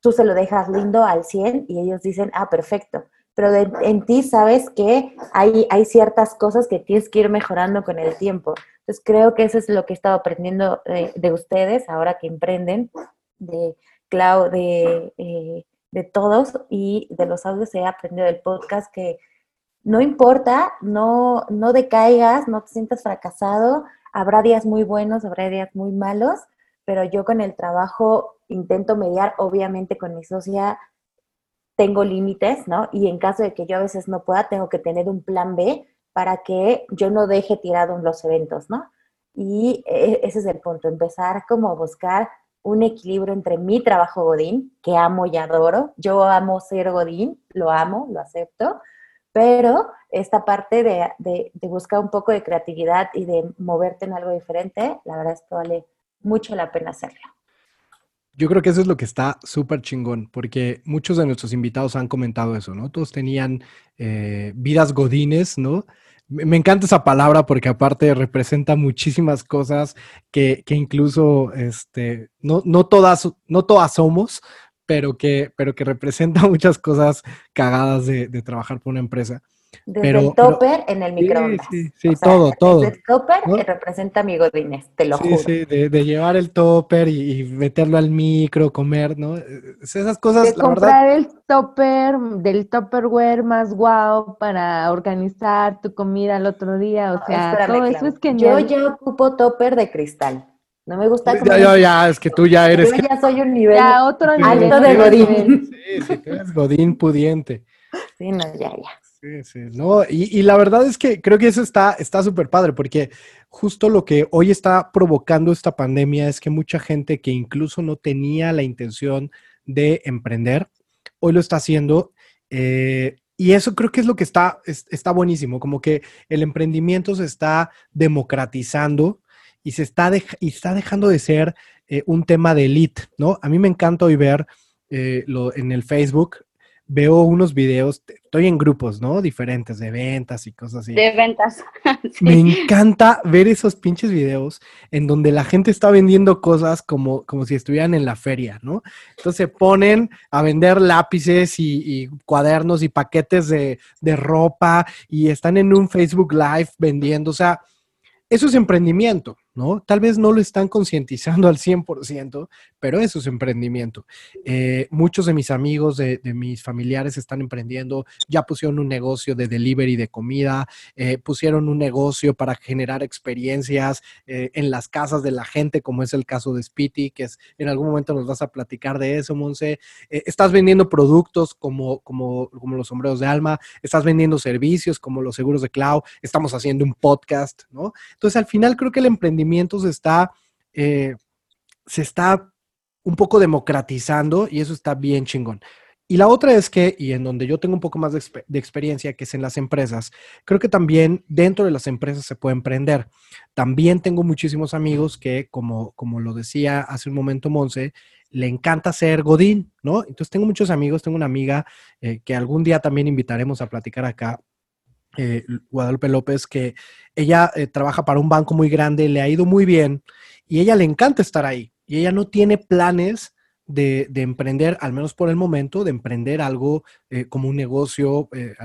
tú se lo dejas lindo al 100 y ellos dicen, ah, perfecto. Pero en ti sabes que hay, hay ciertas cosas que tienes que ir mejorando con el tiempo. Entonces creo que eso es lo que he estado aprendiendo de, ustedes ahora que emprenden, de Clau, de, eh, de todos y de los audios he aprendido del podcast que no importa, no, no decaigas, no te sientas fracasado, habrá días muy buenos, habrá días muy malos, pero yo con el trabajo intento mediar, obviamente con mi socia tengo límites, ¿no? Y en caso de que yo a veces no pueda, tengo que tener un plan B para que yo no deje tirado en los eventos, ¿no? Y e, ese es el punto, empezar como a buscar un equilibrio entre mi trabajo Godín, que amo y adoro. Yo amo ser Godín, lo amo, lo acepto, pero esta parte de, de buscar un poco de creatividad y de moverte en algo diferente, la verdad es que vale mucho la pena hacerlo. Yo creo que eso es lo que está súper chingón, porque muchos de nuestros invitados han comentado eso, ¿no? Todos tenían eh, vidas godines, ¿no? Me encanta esa palabra porque aparte representa muchísimas cosas que, que incluso este, no, no, todas, no todas somos, pero que, pero que representa muchas cosas cagadas de, de trabajar por una empresa. Desde el topper en el microondas. Sí, sí, todo, todo. el topper que representa mi godines, te lo juro. Sí, de, de, llevar el topper y, meterlo al micro, comer, ¿no? Esas cosas, de comprar el topper, del topperware más guau para organizar tu comida el otro día, o sea, todo eso es que Yo ya ocupo topper de cristal. No me gusta Ya, ya, ya, es que tú ya eres... Yo ya soy un nivel Ya, otro nivel. alto de Godín. Sí, sí, tú eres Godín pudiente. Sí, no, ya, ya. Sí, sí, no, y, y la verdad es que creo que eso está súper padre, porque justo lo que hoy está provocando esta pandemia es que mucha gente que incluso no tenía la intención de emprender, hoy lo está haciendo. eh, y eso creo que es lo que está, es- está buenísimo, como que el emprendimiento se está democratizando y se está, dej- y está dejando de ser eh, un tema de elite, ¿no? A mí me encanta hoy ver eh, lo, en el Facebook, veo unos videos, estoy en grupos, ¿no? Diferentes de ventas y cosas así. De ventas. Sí. Me encanta ver esos pinches videos en donde la gente está vendiendo cosas como, como si estuvieran en la feria, ¿no? Entonces se ponen a vender lápices y, y cuadernos y paquetes de, de ropa y están en un Facebook Live vendiendo, o sea, eso es emprendimiento, ¿no? Tal vez no lo están concientizando al 100%, pero eso es emprendimiento. Eh, muchos de mis amigos, de, mis familiares están emprendiendo, ya pusieron un negocio de delivery de comida, eh, pusieron un negocio para generar experiencias eh, en las casas de la gente, como es el caso de Spiti, que es, en algún momento nos vas a platicar de eso, Monse. Estás vendiendo productos como, como, como los sombreros de alma, estás vendiendo servicios como los seguros de cloud, estamos haciendo un podcast, ¿no? Entonces, al final creo que el emprendimiento se está, eh, se está un poco democratizando y eso está bien chingón. Y la otra es que, y en donde yo tengo un poco más de, exper- de experiencia, que es en las empresas, creo que también dentro de las empresas se puede emprender. También tengo muchísimos amigos que, como, como lo decía hace un momento Monse, le encanta ser Godín, ¿no? Entonces tengo muchos amigos, tengo una amiga eh, que algún día también invitaremos a platicar acá, eh, Guadalupe López, que ella eh, trabaja para un banco muy grande, le ha ido muy bien y ella le encanta estar ahí y ella no tiene planes de, de emprender, al menos por el momento, de emprender algo eh, como un negocio eh,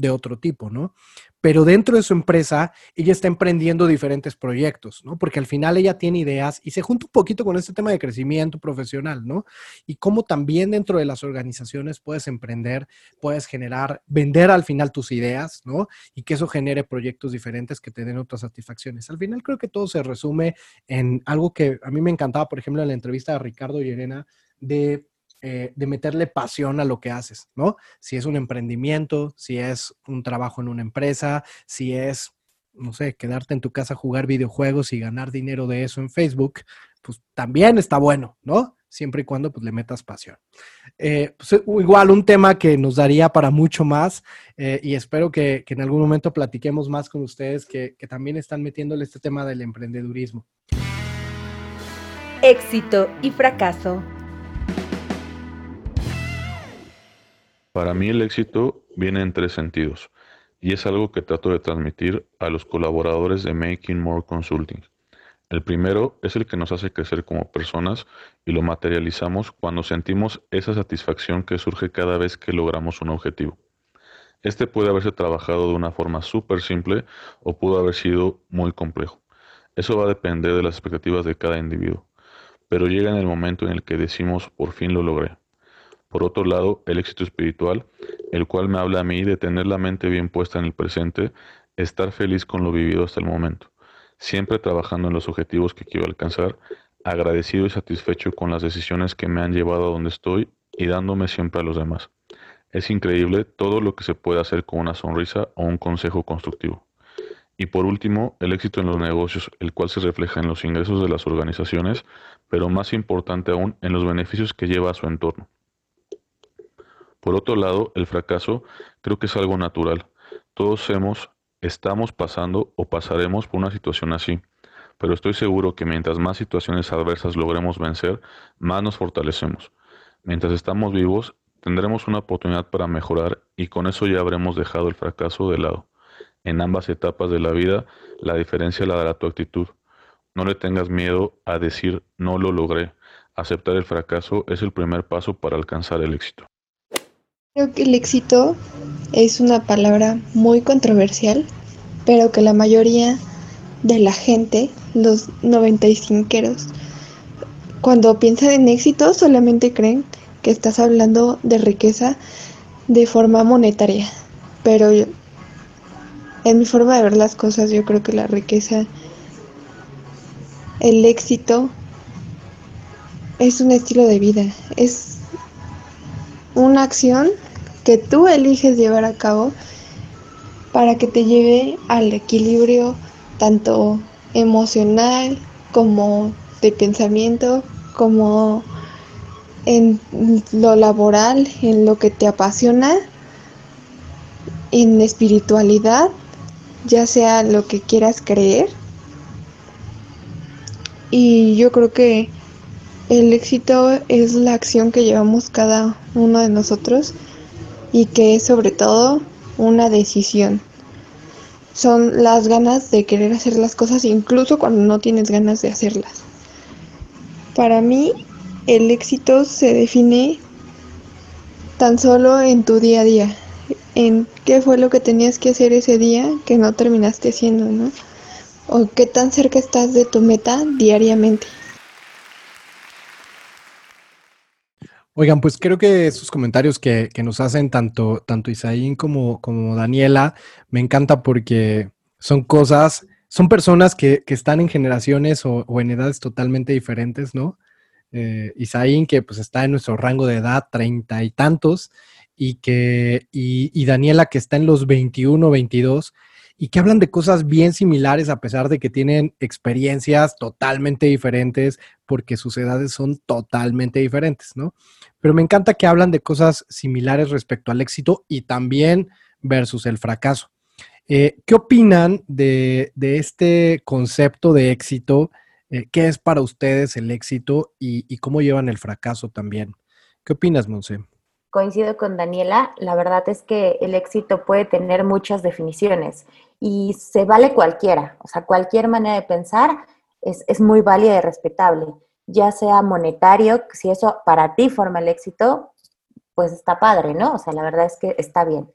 de otro tipo, ¿no? Pero dentro de su empresa, ella está emprendiendo diferentes proyectos, ¿no? Porque al final ella tiene ideas y se junta un poquito con este tema de crecimiento profesional, ¿no? Y cómo también dentro de las organizaciones puedes emprender, puedes generar, vender al final tus ideas, ¿no? Y que eso genere proyectos diferentes que te den otras satisfacciones. Al final creo que todo se resume en algo que a mí me encantaba, por ejemplo, en la entrevista de Ricardo y Elena, de, eh, de meterle pasión a lo que haces, ¿no? Si es un emprendimiento, si es un trabajo en una empresa, si es, no sé, quedarte en tu casa a jugar videojuegos y ganar dinero de eso en Facebook, pues también está bueno, ¿no? Siempre y cuando pues, le metas pasión. Eh, pues, igual un tema que nos daría para mucho más eh, y espero que, que en algún momento platiquemos más con ustedes que, que también están metiéndole este tema del emprendedurismo. Éxito y fracaso. Para mí el éxito viene en tres sentidos y es algo que trato de transmitir a los colaboradores de Making More Consulting. El primero es el que nos hace crecer como personas y lo materializamos cuando sentimos esa satisfacción que surge cada vez que logramos un objetivo. Este puede haberse trabajado de una forma súper simple o pudo haber sido muy complejo. Eso va a depender de las expectativas de cada individuo, pero llega en el momento en el que decimos por fin lo logré. Por otro lado, el éxito espiritual, el cual me habla a mí de tener la mente bien puesta en el presente, estar feliz con lo vivido hasta el momento, siempre trabajando en los objetivos que quiero alcanzar, agradecido y satisfecho con las decisiones que me han llevado a donde estoy y dándome siempre a los demás. Es increíble todo lo que se puede hacer con una sonrisa o un consejo constructivo. Y por último, el éxito en los negocios, el cual se refleja en los ingresos de las organizaciones, pero más importante aún, en los beneficios que lleva a su entorno. Por otro lado, el fracaso creo que es algo natural. Todos hemos, estamos pasando o pasaremos por una situación así, pero estoy seguro que mientras más situaciones adversas logremos vencer, más nos fortalecemos. Mientras estamos vivos, tendremos una oportunidad para mejorar y con eso ya habremos dejado el fracaso de lado. En ambas etapas de la vida, la diferencia la dará tu actitud. No le tengas miedo a decir no lo logré. Aceptar el fracaso es el primer paso para alcanzar el éxito. Creo que el éxito es una palabra muy controversial, pero que la mayoría de la gente, los 95eros, cuando piensan en éxito solamente creen que estás hablando de riqueza de forma monetaria. Pero yo- en mi forma de ver las cosas, yo creo que la riqueza el éxito es un estilo de vida, es una acción que tú eliges llevar a cabo para que te lleve al equilibrio tanto emocional como de pensamiento, como en lo laboral, en lo que te apasiona, en espiritualidad, ya sea lo que quieras creer. Y yo creo que el éxito es la acción que llevamos cada uno de nosotros y que es sobre todo una decisión. Son las ganas de querer hacer las cosas incluso cuando no tienes ganas de hacerlas. Para mí, el éxito se define tan solo en tu día a día, en qué fue lo que tenías que hacer ese día que no terminaste haciendo, ¿no? O qué tan cerca estás de tu meta diariamente. Oigan, pues creo que esos comentarios que, nos hacen tanto, tanto Isaín como, como Daniela me encanta porque son cosas, son personas que, están en generaciones o, en edades totalmente diferentes, ¿no? Eh, Isaín, que pues está en nuestro rango de edad, treinta y tantos, y que, y, y Daniela, que está en los 21, 22, y que hablan de cosas bien similares a pesar de que tienen experiencias totalmente diferentes porque sus edades son totalmente diferentes, ¿no? Pero me encanta que hablan de cosas similares respecto al éxito y también versus el fracaso. Eh, ¿Qué opinan de, este concepto de éxito? Eh, ¿Qué es para ustedes el éxito y, y, cómo llevan el fracaso también? ¿Qué opinas, Monse? Coincido con Daniela, la verdad es que el éxito puede tener muchas definiciones y se vale cualquiera, o sea, cualquier manera de pensar es, muy válida y respetable, ya sea monetario, si eso para ti forma el éxito, pues está padre, ¿no? O sea, la verdad es que está bien.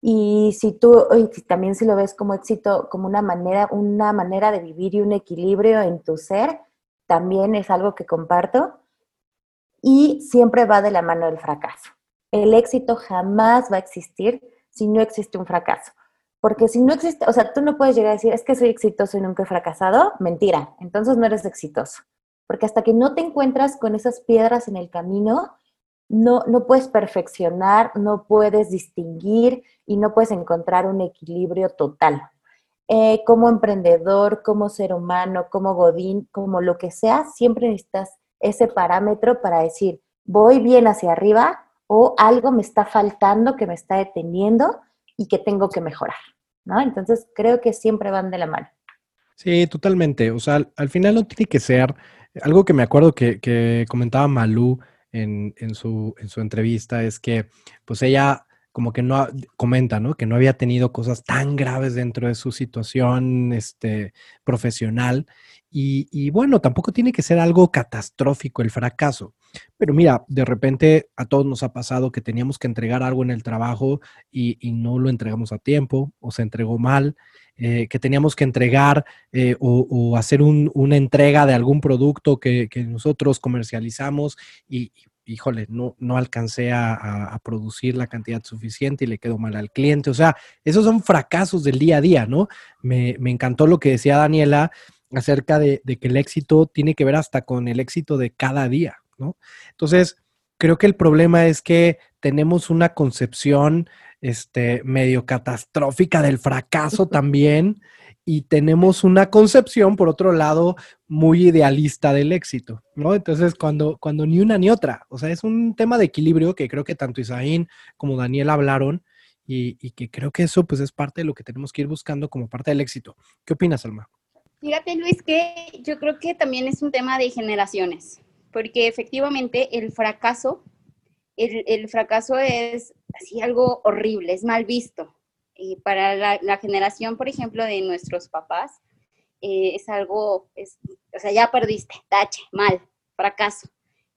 Y si tú también si lo ves como éxito, como una manera, una manera de vivir y un equilibrio en tu ser, también es algo que comparto y siempre va de la mano del fracaso. El éxito jamás va a existir si no existe un fracaso. Porque si no existe, o sea, tú no puedes llegar a decir, es que soy exitoso y nunca he fracasado, mentira, entonces no eres exitoso. Porque hasta que no te encuentras con esas piedras en el camino, no, no puedes perfeccionar, no puedes distinguir y no puedes encontrar un equilibrio total. Eh, como emprendedor, como ser humano, como godín, como lo que sea, siempre necesitas ese parámetro para decir, voy bien hacia arriba o algo me está faltando que me está deteniendo y que tengo que mejorar, ¿no? Entonces creo que siempre van de la mano. Sí, totalmente. O sea, al, final no tiene que ser algo que me acuerdo que, comentaba Malú en, su, en su entrevista, es que pues ella como que no comenta, ¿no? Que no había tenido cosas tan graves dentro de su situación este, profesional. Y, y, bueno, tampoco tiene que ser algo catastrófico el fracaso. Pero mira, de repente a todos nos ha pasado que teníamos que entregar algo en el trabajo y, y no lo entregamos a tiempo o se entregó mal. Eh, que teníamos que entregar eh, o, hacer un, una entrega de algún producto que, nosotros comercializamos y, híjole, no, no alcancé a, producir la cantidad suficiente y le quedó mal al cliente. O sea, esos son fracasos del día a día, ¿no? Me, encantó lo que decía Daniela acerca de, que el éxito tiene que ver hasta con el éxito de cada día, ¿no? Entonces, creo que el problema es que tenemos una concepción este, medio catastrófica del fracaso también y tenemos una concepción, por otro lado, muy idealista del éxito, ¿no? Entonces, cuando, cuando ni una ni otra, o sea, es un tema de equilibrio que creo que tanto Isaín como Daniel hablaron y, y, que creo que eso pues es parte de lo que tenemos que ir buscando como parte del éxito. ¿Qué opinas, Alma? Fíjate, Luis, que yo creo que también es un tema de generaciones, porque efectivamente el fracaso, el, fracaso es así algo horrible, es mal visto y para la, generación, por ejemplo, de nuestros papás, eh, es algo, es, o sea, ya perdiste, tache, mal, fracaso.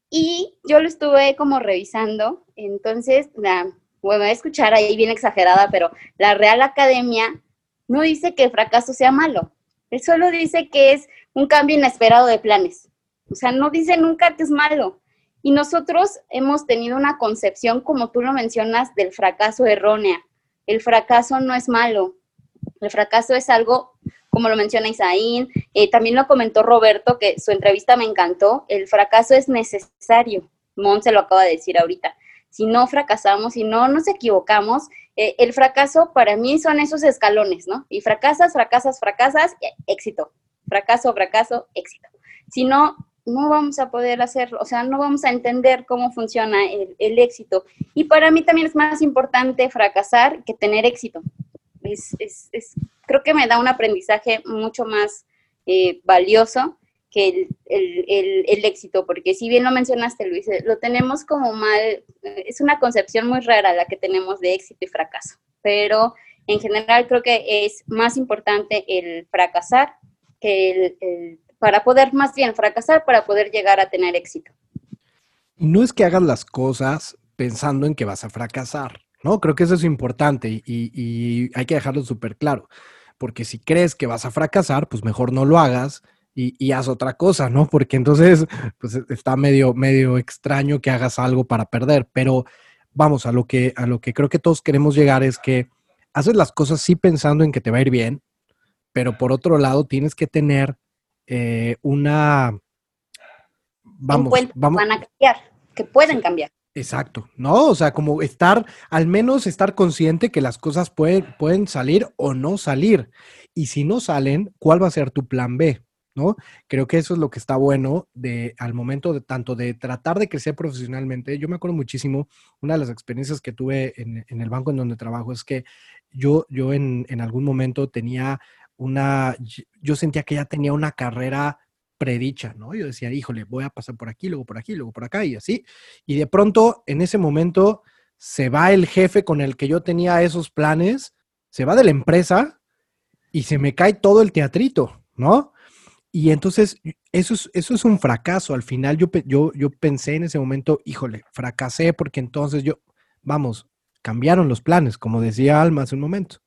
Y yo lo estuve como revisando, entonces, la, bueno, voy a escuchar ahí bien exagerada, pero la Real Academia no dice que el fracaso sea malo, él solo dice que es un cambio inesperado de planes. O sea, no dice nunca que es malo. Y nosotros hemos tenido una concepción, como tú lo mencionas, del fracaso errónea el fracaso no es malo. El fracaso es algo como lo menciona Isaín, eh, también lo comentó Roberto, que su entrevista me encantó, el fracaso es necesario, Mon se lo acaba de decir ahorita, si no fracasamos, si no nos equivocamos, eh, el fracaso para mí son esos escalones, ¿no? Y fracasas, fracasas, fracasas, éxito, fracaso, fracaso, éxito. Si no, no vamos a poder hacerlo, o sea, no vamos a entender cómo funciona el, éxito. Y para mí también es más importante fracasar que tener éxito. Es, creo que me da un aprendizaje mucho más eh, valioso que el, éxito, porque si bien lo mencionaste, Luis, lo tenemos como mal, es una concepción muy rara la que tenemos de éxito y fracaso, pero en general creo que es más importante el fracasar que el para poder más bien fracasar, para poder llegar a tener éxito. Y no es que hagas las cosas pensando en que vas a fracasar, ¿no? Creo que eso es importante y, hay que dejarlo súper claro, porque si crees que vas a fracasar, pues mejor no lo hagas y, haz otra cosa, ¿no? Porque entonces, pues está medio, medio extraño que hagas algo para perder, pero vamos, a lo que, a lo que creo que todos queremos llegar es que haces las cosas sí pensando en que te va a ir bien, pero por otro lado tienes que tener eh, una... Vamos, vamos, van a cambiar, que pueden cambiar. Exacto, ¿no? O sea, como estar, al menos estar consciente que las cosas pueden, pueden salir o no salir. Y si no salen, ¿cuál va a ser tu plan B? ¿No? Creo que eso es lo que está bueno de al momento de tanto de tratar de crecer profesionalmente. Yo me acuerdo muchísimo, una de las experiencias que tuve en, el banco en donde trabajo es que yo, yo en, en algún momento tenía una, yo sentía que ya tenía una carrera predicha, ¿no? Yo decía, híjole, voy a pasar por aquí, luego por aquí, luego por acá y así. Y de pronto, en ese momento, se va el jefe con el que yo tenía esos planes, se va de la empresa y se me cae todo el teatrito, ¿no? Y entonces, eso es, eso es un fracaso. Al final yo, yo, yo pensé en ese momento, híjole, fracasé porque entonces yo, vamos, cambiaron los planes, como decía Alma hace un momento,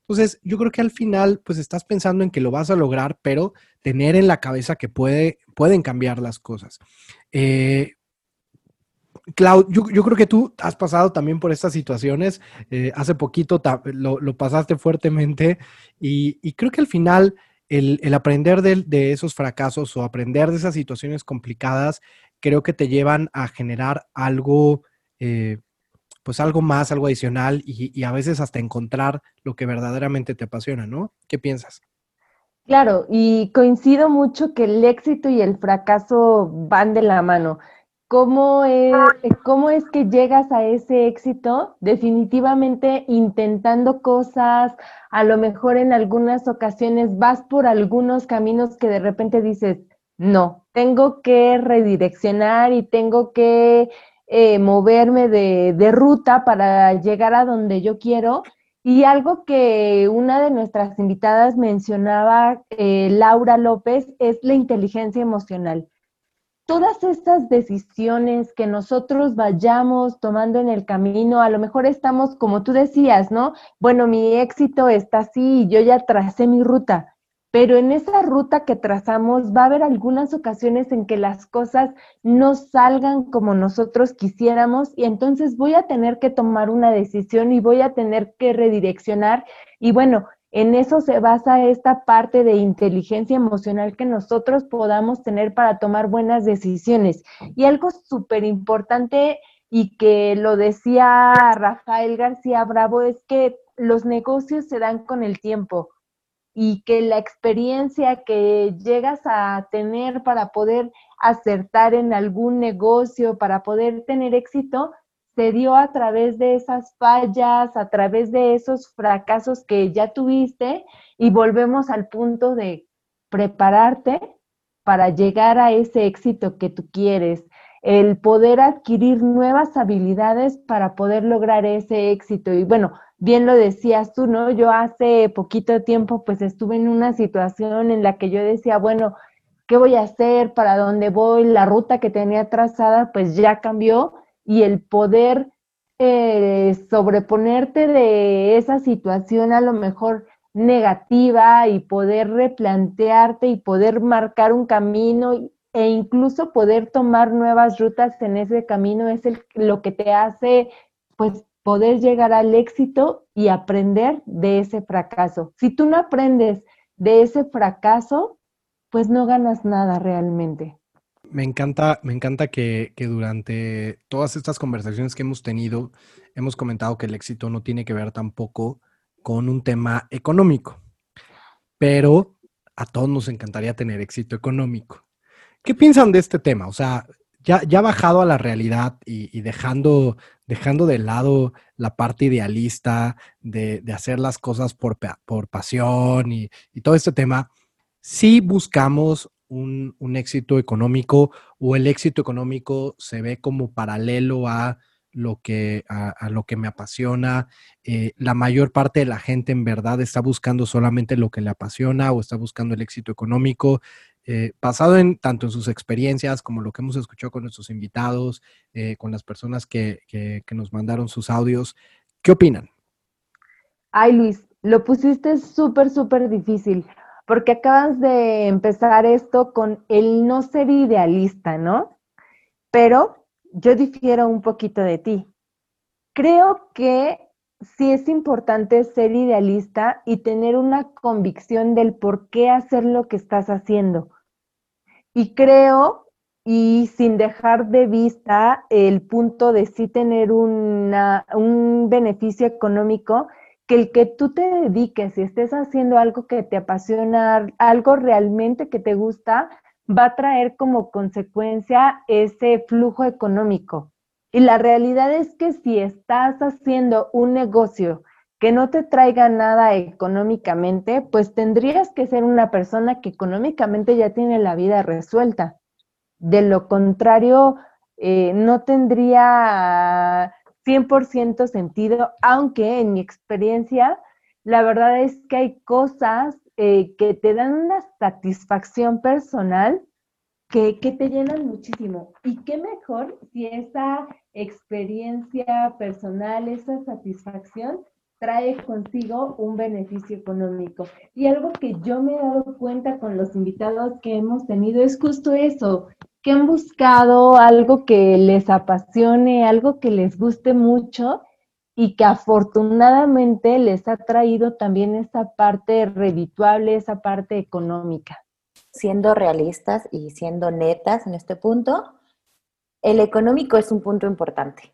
Entonces, yo creo que al final, pues estás pensando en que lo vas a lograr, pero tener en la cabeza que puede, pueden cambiar las cosas. Eh, Clau, yo, creo que tú has pasado también por estas situaciones. Eh, hace poquito lo, pasaste fuertemente y, creo que al final el, aprender de, esos fracasos o aprender de esas situaciones complicadas, creo que te llevan a generar algo eh, pues algo más, algo adicional y, a veces hasta encontrar lo que verdaderamente te apasiona, ¿no? ¿Qué piensas? Claro, y coincido mucho que el éxito y el fracaso van de la mano. ¿Cómo es, ¿Cómo es que llegas a ese éxito? Definitivamente intentando cosas, a lo mejor en algunas ocasiones vas por algunos caminos que de repente dices, no, tengo que redireccionar y tengo que eh, moverme de, ruta para llegar a donde yo quiero. Y algo que una de nuestras invitadas mencionaba, eh, Laura López, es la inteligencia emocional. Todas estas decisiones que nosotros vayamos tomando en el camino, a lo mejor estamos, como tú decías, ¿no? Bueno, mi éxito está así, yo ya tracé mi ruta, pero en esa ruta que trazamos va a haber algunas ocasiones en que las cosas no salgan como nosotros quisiéramos y entonces voy a tener que tomar una decisión y voy a tener que redireccionar y bueno, en eso se basa esta parte de inteligencia emocional que nosotros podamos tener para tomar buenas decisiones. Y algo súper importante y que lo decía Rafael García Bravo es que los negocios se dan con el tiempo y que la experiencia que llegas a tener para poder acertar en algún negocio, para poder tener éxito, se dio a través de esas fallas, a través de esos fracasos que ya tuviste y volvemos al punto de prepararte para llegar a ese éxito que tú quieres, el poder adquirir nuevas habilidades para poder lograr ese éxito. Y bueno, bien lo decías tú, ¿no? Yo hace poquito tiempo pues estuve en una situación en la que yo decía, bueno, ¿qué voy a hacer? ¿Para dónde voy? La ruta que tenía trazada pues ya cambió y el poder eh, sobreponerte de esa situación a lo mejor negativa y poder replantearte y poder marcar un camino e incluso poder tomar nuevas rutas en ese camino es el, lo que te hace pues poder llegar al éxito y aprender de ese fracaso. Si tú no aprendes de ese fracaso, pues no ganas nada realmente. Me encanta, me encanta que, que, durante todas estas conversaciones que hemos tenido, hemos comentado que el éxito no tiene que ver tampoco con un tema económico, pero a todos nos encantaría tener éxito económico. ¿Qué piensan de este tema? O sea, ya, ya bajado a la realidad y, dejando, dejando de lado la parte idealista de, hacer las cosas por, por pasión y, todo este tema, sí buscamos un, éxito económico o el éxito económico se ve como paralelo a lo que, a, lo que me apasiona. Eh, la mayor parte de la gente en verdad está buscando solamente lo que le apasiona o está buscando el éxito económico. Eh, basado en tanto en sus experiencias como lo que hemos escuchado con nuestros invitados, eh, con las personas que, que, nos mandaron sus audios. ¿Qué opinan? Ay, Luis, lo pusiste súper, súper difícil, porque acabas de empezar esto con el no ser idealista, ¿no? Pero yo difiero un poquito de ti. Creo que sí es importante ser idealista y tener una convicción del por qué hacer lo que estás haciendo. Y creo, y sin dejar de vista el punto de sí tener una, un beneficio económico, que el que tú te dediques y estés haciendo algo que te apasiona, algo realmente que te gusta, va a traer como consecuencia ese flujo económico. Y la realidad es que si estás haciendo un negocio que no te traiga nada económicamente, pues tendrías que ser una persona que económicamente ya tiene la vida resuelta. De lo contrario, eh, no tendría 100% sentido, aunque en mi experiencia, la verdad es que hay cosas eh, que te dan una satisfacción personal que, que, te llenan muchísimo. Y qué mejor si esa experiencia personal, esa satisfacción trae consigo un beneficio económico. Y algo que yo me he dado cuenta con los invitados que hemos tenido es justo eso, que han buscado algo que les apasione, algo que les guste mucho y que afortunadamente les ha traído también esa parte redituable, esa parte económica. Siendo realistas y siendo netas en este punto, el económico es un punto importante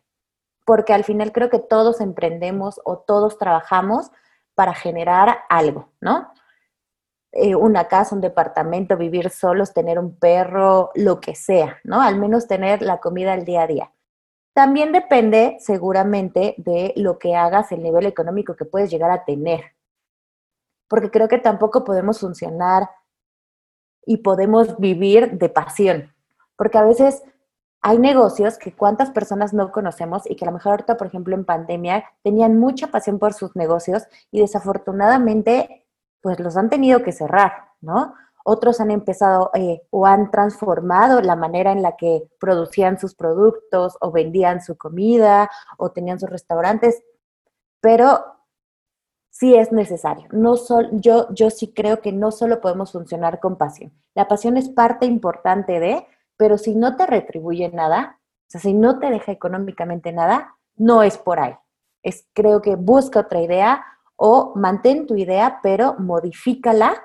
porque al final creo que todos emprendemos o todos trabajamos para generar algo, ¿no? Eh, una casa, un departamento, vivir solos, tener un perro, lo que sea, ¿no? Al menos tener la comida al día a día. También depende seguramente de lo que hagas, el nivel económico que puedes llegar a tener. Porque creo que tampoco podemos funcionar y podemos vivir de pasión. Porque a veces hay negocios que cuántas personas no conocemos y que a lo mejor ahorita, por ejemplo, en pandemia, tenían mucha pasión por sus negocios y desafortunadamente, pues los han tenido que cerrar, ¿no? Otros han empezado eh, o han transformado la manera en la que producían sus productos o vendían su comida o tenían sus restaurantes, pero sí es necesario. No yo, yo sí creo que no solo podemos funcionar con pasión. La pasión es parte importante de, pero si no te retribuye nada, o sea, si no te deja económicamente nada, no es por ahí. Es creo que busca otra idea o mantén tu idea, pero modifícala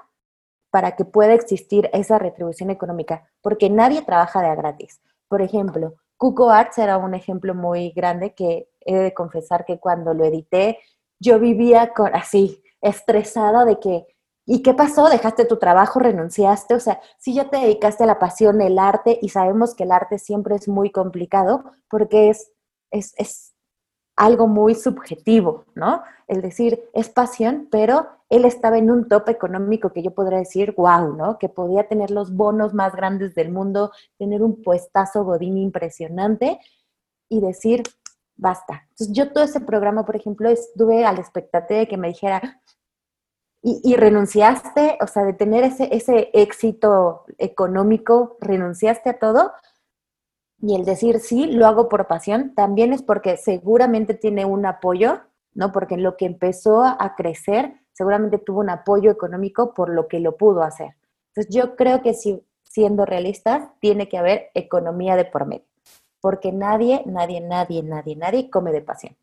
para que pueda existir esa retribución económica, porque nadie trabaja de a gratis. Por ejemplo, Cuco Arts era un ejemplo muy grande que he de confesar que cuando lo edité, yo vivía con, así, estresada de que ¿Y qué pasó? ¿Dejaste tu trabajo? ¿Renunciaste? O sea, si ya te dedicaste a la pasión del arte y sabemos que el arte siempre es muy complicado porque es, es, es algo muy subjetivo, ¿no? El decir, es pasión, pero él estaba en un tope económico que yo podría decir, wow, ¿no? Que podía tener los bonos más grandes del mundo, tener un puestazo godín impresionante y decir, basta. Entonces yo todo ese programa, por ejemplo, estuve a la de que me dijera, y, renunciaste, o sea, de tener ese, ese éxito económico, renunciaste a todo. Y el decir sí, lo hago por pasión, también es porque seguramente tiene un apoyo, ¿no? Porque lo que empezó a crecer, seguramente tuvo un apoyo económico por lo que lo pudo hacer. Entonces yo creo que si, siendo realistas, tiene que haber economía de por medio, porque nadie, nadie, nadie, nadie, nadie come de pasión,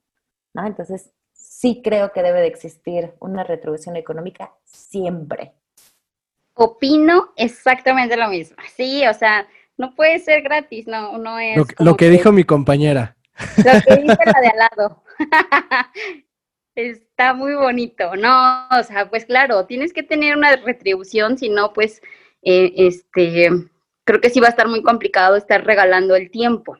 ¿no? Entonces sí creo que debe de existir una retribución económica siempre. Opino exactamente lo mismo. Sí, o sea, no puede ser gratis, no, no es. Lo, que, dijo mi compañera. Lo que dice la de al lado. Está muy bonito, ¿no? O sea, pues claro, tienes que tener una retribución, si no, pues, eh, este, creo que sí va a estar muy complicado estar regalando el tiempo.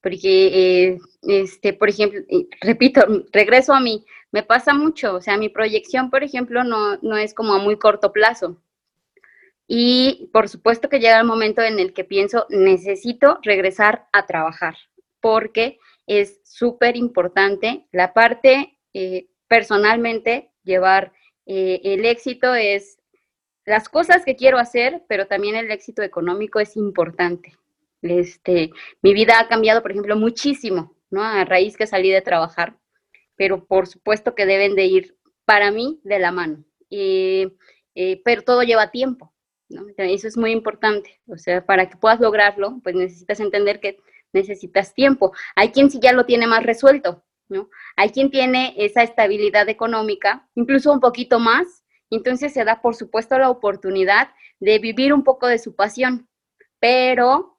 Porque, eh, este, por ejemplo, repito, regreso a mí, me pasa mucho, o sea, mi proyección, por ejemplo, no, no es como a muy corto plazo. Y por supuesto que llega el momento en el que pienso, necesito regresar a trabajar, porque es súper importante. La parte eh, personalmente, llevar eh, el éxito es las cosas que quiero hacer, pero también el éxito económico es importante. Este, mi vida ha cambiado, por ejemplo, muchísimo, ¿no? A raíz que salí de trabajar, pero por supuesto que deben de ir para mí de la mano. Eh, pero todo lleva tiempo, ¿no? Eso es muy importante. O sea, para que puedas lograrlo, pues necesitas entender que necesitas tiempo. Hay quien sí ya lo tiene más resuelto, ¿no? Hay quien tiene esa estabilidad económica, incluso un poquito más, entonces se da, por supuesto, la oportunidad de vivir un poco de su pasión, pero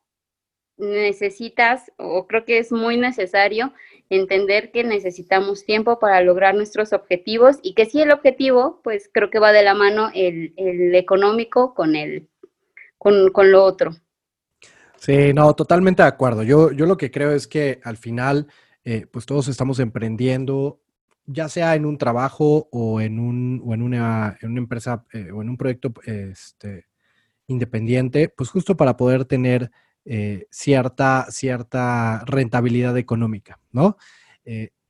necesitas, o creo que es muy necesario, entender que necesitamos tiempo para lograr nuestros objetivos y que si el objetivo, pues creo que va de la mano el, económico con, el, con, con lo otro. Sí, no, totalmente de acuerdo. Yo, yo lo que creo es que al final, eh, pues todos estamos emprendiendo, ya sea en un trabajo o en, un, o en, una, en una empresa eh, o en un proyecto este, independiente, pues justo para poder tener eh, cierta, cierta rentabilidad económica, ¿no?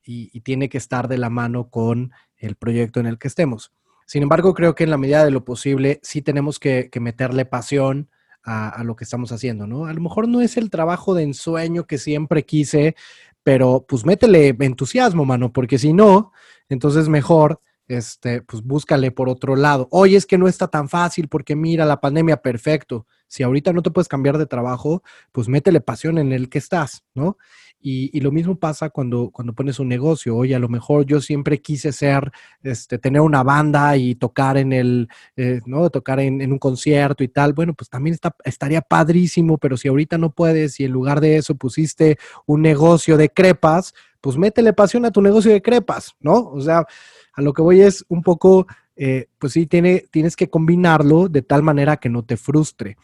Y, tiene que estar de la mano con el proyecto en el que estemos. Sin embargo, creo que en la medida de lo posible sí tenemos que, que meterle pasión, a, lo que estamos haciendo, ¿no? A lo mejor no es el trabajo de ensueño que siempre quise, pero pues métele entusiasmo, mano, porque si no, entonces mejor, este, pues búscale por otro lado. Oye, es que no está tan fácil porque mira, la pandemia, perfecto. Si ahorita no te puedes cambiar de trabajo, pues métele pasión en el que estás, ¿no? Y, lo mismo pasa cuando, cuando pones un negocio. Oye, a lo mejor yo siempre quise ser, este, tener una banda y tocar en el, eh, ¿no? Tocar en, un concierto y tal. Bueno, pues también estaría padrísimo, pero si ahorita no puedes y en lugar de eso pusiste un negocio de crepas, pues métele pasión a tu negocio de crepas, ¿no? O sea, a lo que voy es un poco, eh, pues sí, tiene, tienes que combinarlo de tal manera que no te frustre.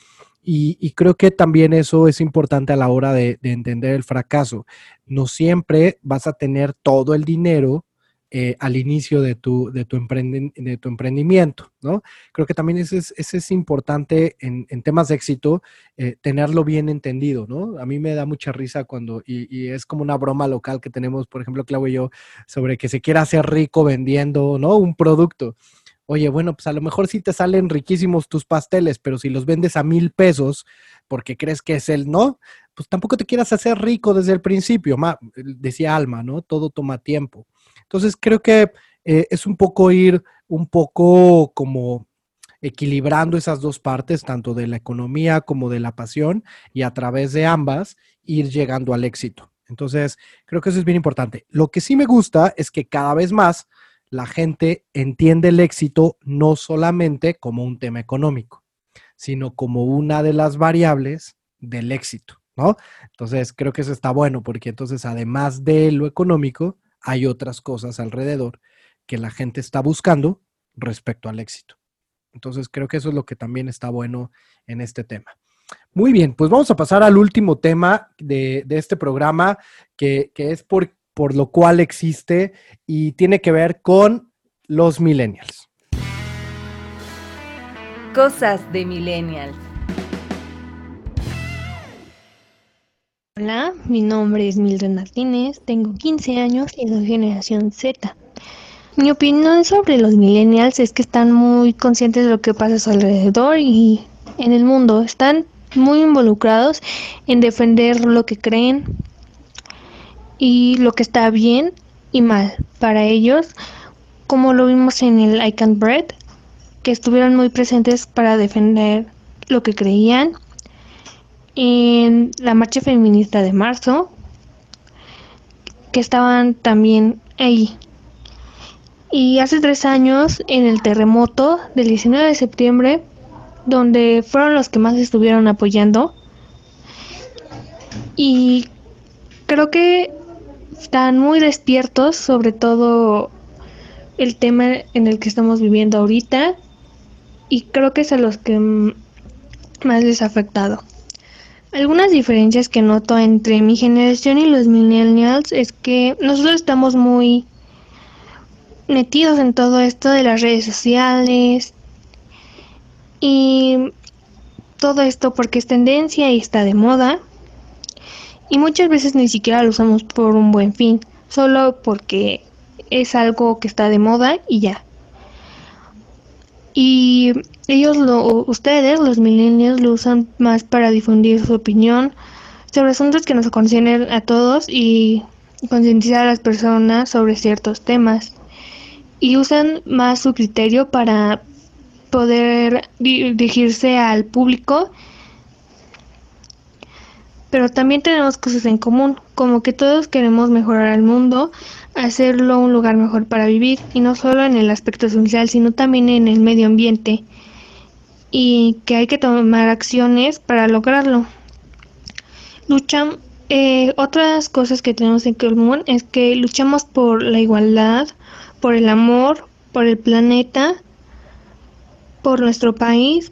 Y, creo que también eso es importante a la hora de, entender el fracaso. No siempre vas a tener todo el dinero eh, al inicio de tu, de, tu de tu emprendimiento, ¿no? Creo que también ese es, es importante en, temas de éxito, eh, tenerlo bien entendido, ¿no? A mí me da mucha risa cuando, y, es como una broma local que tenemos, por ejemplo, Clau y yo, sobre que se quiera hacer rico vendiendo, ¿no? Un producto oye, bueno, pues a lo mejor sí te salen riquísimos tus pasteles, pero si los vendes a mil pesos porque crees que es el no, pues tampoco te quieras hacer rico desde el principio, decía Alma, ¿no? Todo toma tiempo. Entonces creo que eh, es un poco ir un poco como equilibrando esas dos partes, tanto de la economía como de la pasión, y a través de ambas ir llegando al éxito. Entonces, creo que eso es bien importante. Lo que sí me gusta es que cada vez más la gente entiende el éxito no solamente como un tema económico, sino como una de las variables del éxito, ¿no? Entonces, creo que eso está bueno porque entonces, además de lo económico, hay otras cosas alrededor que la gente está buscando respecto al éxito. Entonces, creo que eso es lo que también está bueno en este tema. Muy bien, pues vamos a pasar al último tema de, este programa, que, que es por por lo cual existe y tiene que ver con los millennials. Cosas de millennials. Hola, mi nombre es Mildred Martínez, tengo 15 años y soy generación Z. Mi opinión sobre los millennials es que están muy conscientes de lo que pasa a su alrededor y en el mundo. Están muy involucrados en defender lo que creen, y lo que está bien y mal para ellos, como lo vimos en el I Can't Bread, que estuvieron muy presentes para defender lo que creían. En la marcha feminista de marzo, que estaban también ahí. Y hace tres años, en el terremoto del 19 de septiembre, donde fueron los que más estuvieron apoyando. Y creo que están muy despiertos, sobre todo el tema en el que estamos viviendo ahorita. Y creo que es a los que más les ha afectado. Algunas diferencias que noto entre mi generación y los millennials es que nosotros estamos muy metidos en todo esto de las redes sociales y todo esto porque es tendencia y está de moda y muchas veces ni siquiera lo usamos por un buen fin, solo porque es algo que está de moda y ya. Y ellos lo, ustedes, los millennials, lo usan más para difundir su opinión sobre asuntos que nos conciernen a todos y concientizar a las personas sobre ciertos temas. Y usan más su criterio para poder dirigirse al público. Pero también tenemos cosas en común, como que todos queremos mejorar el mundo, hacerlo un lugar mejor para vivir, y no solo en el aspecto social, sino también en el medio ambiente y que hay que tomar acciones para lograrlo. Luchan, eh, otras cosas que tenemos en común es que luchamos por la igualdad, por el amor, por el planeta, por nuestro país,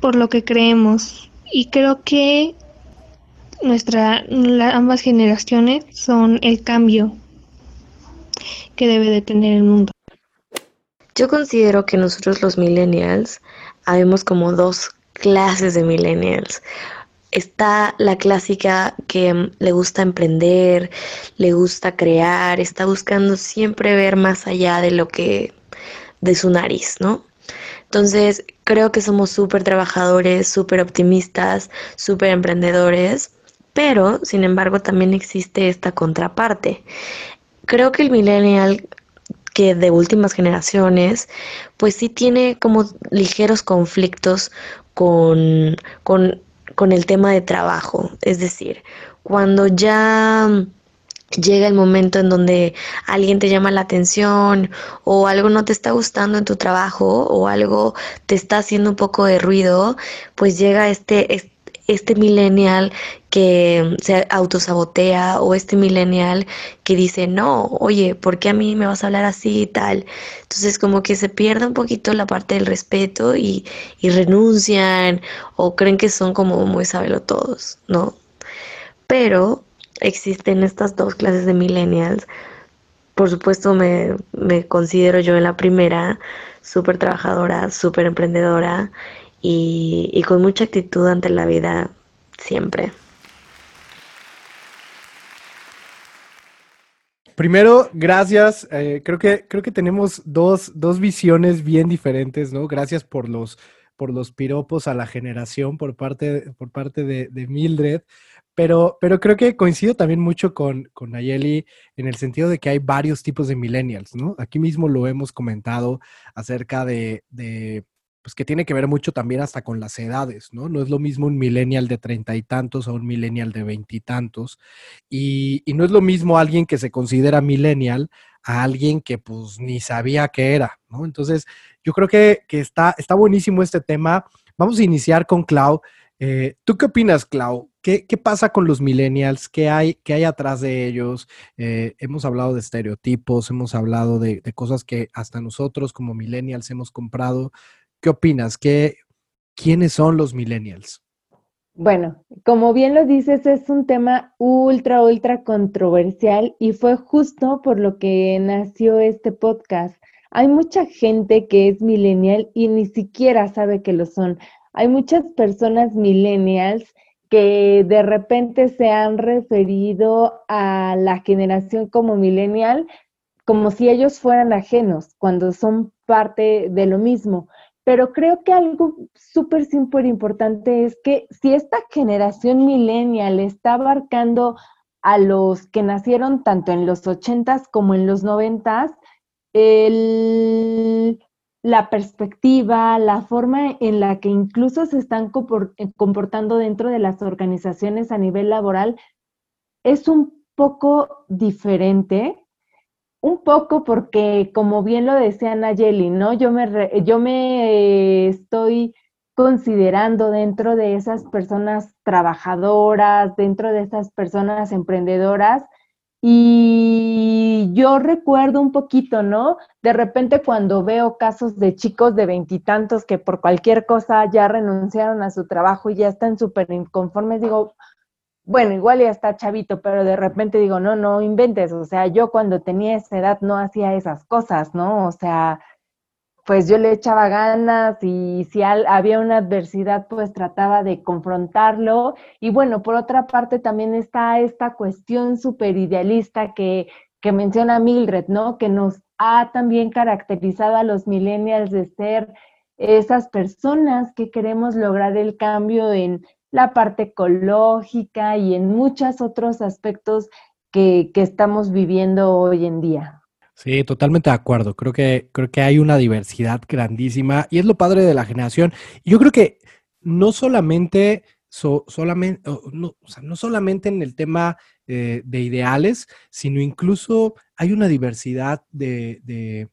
por lo que creemos. Y creo que nuestra, ambas generaciones son el cambio que debe de tener el mundo. Yo considero que nosotros los millennials habemos como dos clases de millennials. Está la clásica que mm, le gusta emprender, le gusta crear, está buscando siempre ver más allá de lo que de su nariz, ¿no? Entonces, creo que somos súper trabajadores, súper optimistas, súper emprendedores, pero, sin embargo, también existe esta contraparte. Creo que el millennial que de últimas generaciones, pues sí tiene como ligeros conflictos con, con, con el tema de trabajo. Es decir, cuando ya llega el momento en donde alguien te llama la atención o algo no te está gustando en tu trabajo o algo te está haciendo un poco de ruido, pues llega este, este este millennial que se autosabotea o este millennial que dice, no, oye, ¿por qué a mí me vas a hablar así y tal? Entonces como que se pierde un poquito la parte del respeto y, y renuncian o creen que son como muy todos, ¿no? Pero existen estas dos clases de millennials. Por supuesto me, me considero yo en la primera, súper trabajadora, súper emprendedora y, con mucha actitud ante la vida siempre. Primero, gracias. Eh, creo, que, creo que tenemos dos, dos, visiones bien diferentes, ¿no? Gracias por los, por los piropos a la generación por parte, por parte de, Mildred. Pero, pero creo que coincido también mucho con, con Nayeli en el sentido de que hay varios tipos de millennials, ¿no? Aquí mismo lo hemos comentado acerca de pues que tiene que ver mucho también hasta con las edades, ¿no? No es lo mismo un millennial de treinta y tantos a un millennial de veintitantos. Y, no es lo mismo alguien que se considera millennial a alguien que pues ni sabía qué era, ¿no? Entonces, yo creo que, que está, está buenísimo este tema. Vamos a iniciar con Clau. Eh, ¿Tú qué opinas, Clau? ¿Qué, ¿Qué, pasa con los millennials? ¿Qué hay, qué hay atrás de ellos? Eh, hemos hablado de estereotipos, hemos hablado de, cosas que hasta nosotros como millennials hemos comprado, ¿Qué opinas? ¿Qué, ¿Quiénes son los millennials? Bueno, como bien lo dices, es un tema ultra, ultra controversial y fue justo por lo que nació este podcast. Hay mucha gente que es millennial y ni siquiera sabe que lo son. Hay muchas personas millennials que de repente se han referido a la generación como millennial como si ellos fueran ajenos, cuando son parte de lo mismo. Pero creo que algo súper, súper importante es que si esta generación millennial está abarcando a los que nacieron tanto en los ochentas como en los noventas, la perspectiva, la forma en la que incluso se están eh, comportando dentro de las organizaciones a nivel laboral es un poco diferente un poco porque, como bien lo decía Nayeli, ¿no? Yo me, yo me estoy considerando dentro de esas personas trabajadoras, dentro de esas personas emprendedoras. Y yo recuerdo un poquito, ¿no? De repente cuando veo casos de chicos de veintitantos que por cualquier cosa ya renunciaron a su trabajo y ya están súper inconformes, digo, bueno, igual ya está chavito, pero de repente digo, no, no inventes, o sea, yo cuando tenía esa edad no hacía esas cosas, ¿no? O sea, pues yo le echaba ganas y si había una adversidad, pues trataba de confrontarlo. Y bueno, por otra parte también está esta cuestión súper idealista que, que menciona Mildred, ¿no? Que nos ha también caracterizado a los millennials de ser esas personas que queremos lograr el cambio en la parte ecológica y en muchos otros aspectos que, estamos viviendo hoy en día. Sí, totalmente de acuerdo. Creo que, creo que hay una diversidad grandísima y es lo padre de la generación. yo creo que no solamente, no, solamente en el tema eh, de ideales, sino incluso hay una diversidad de,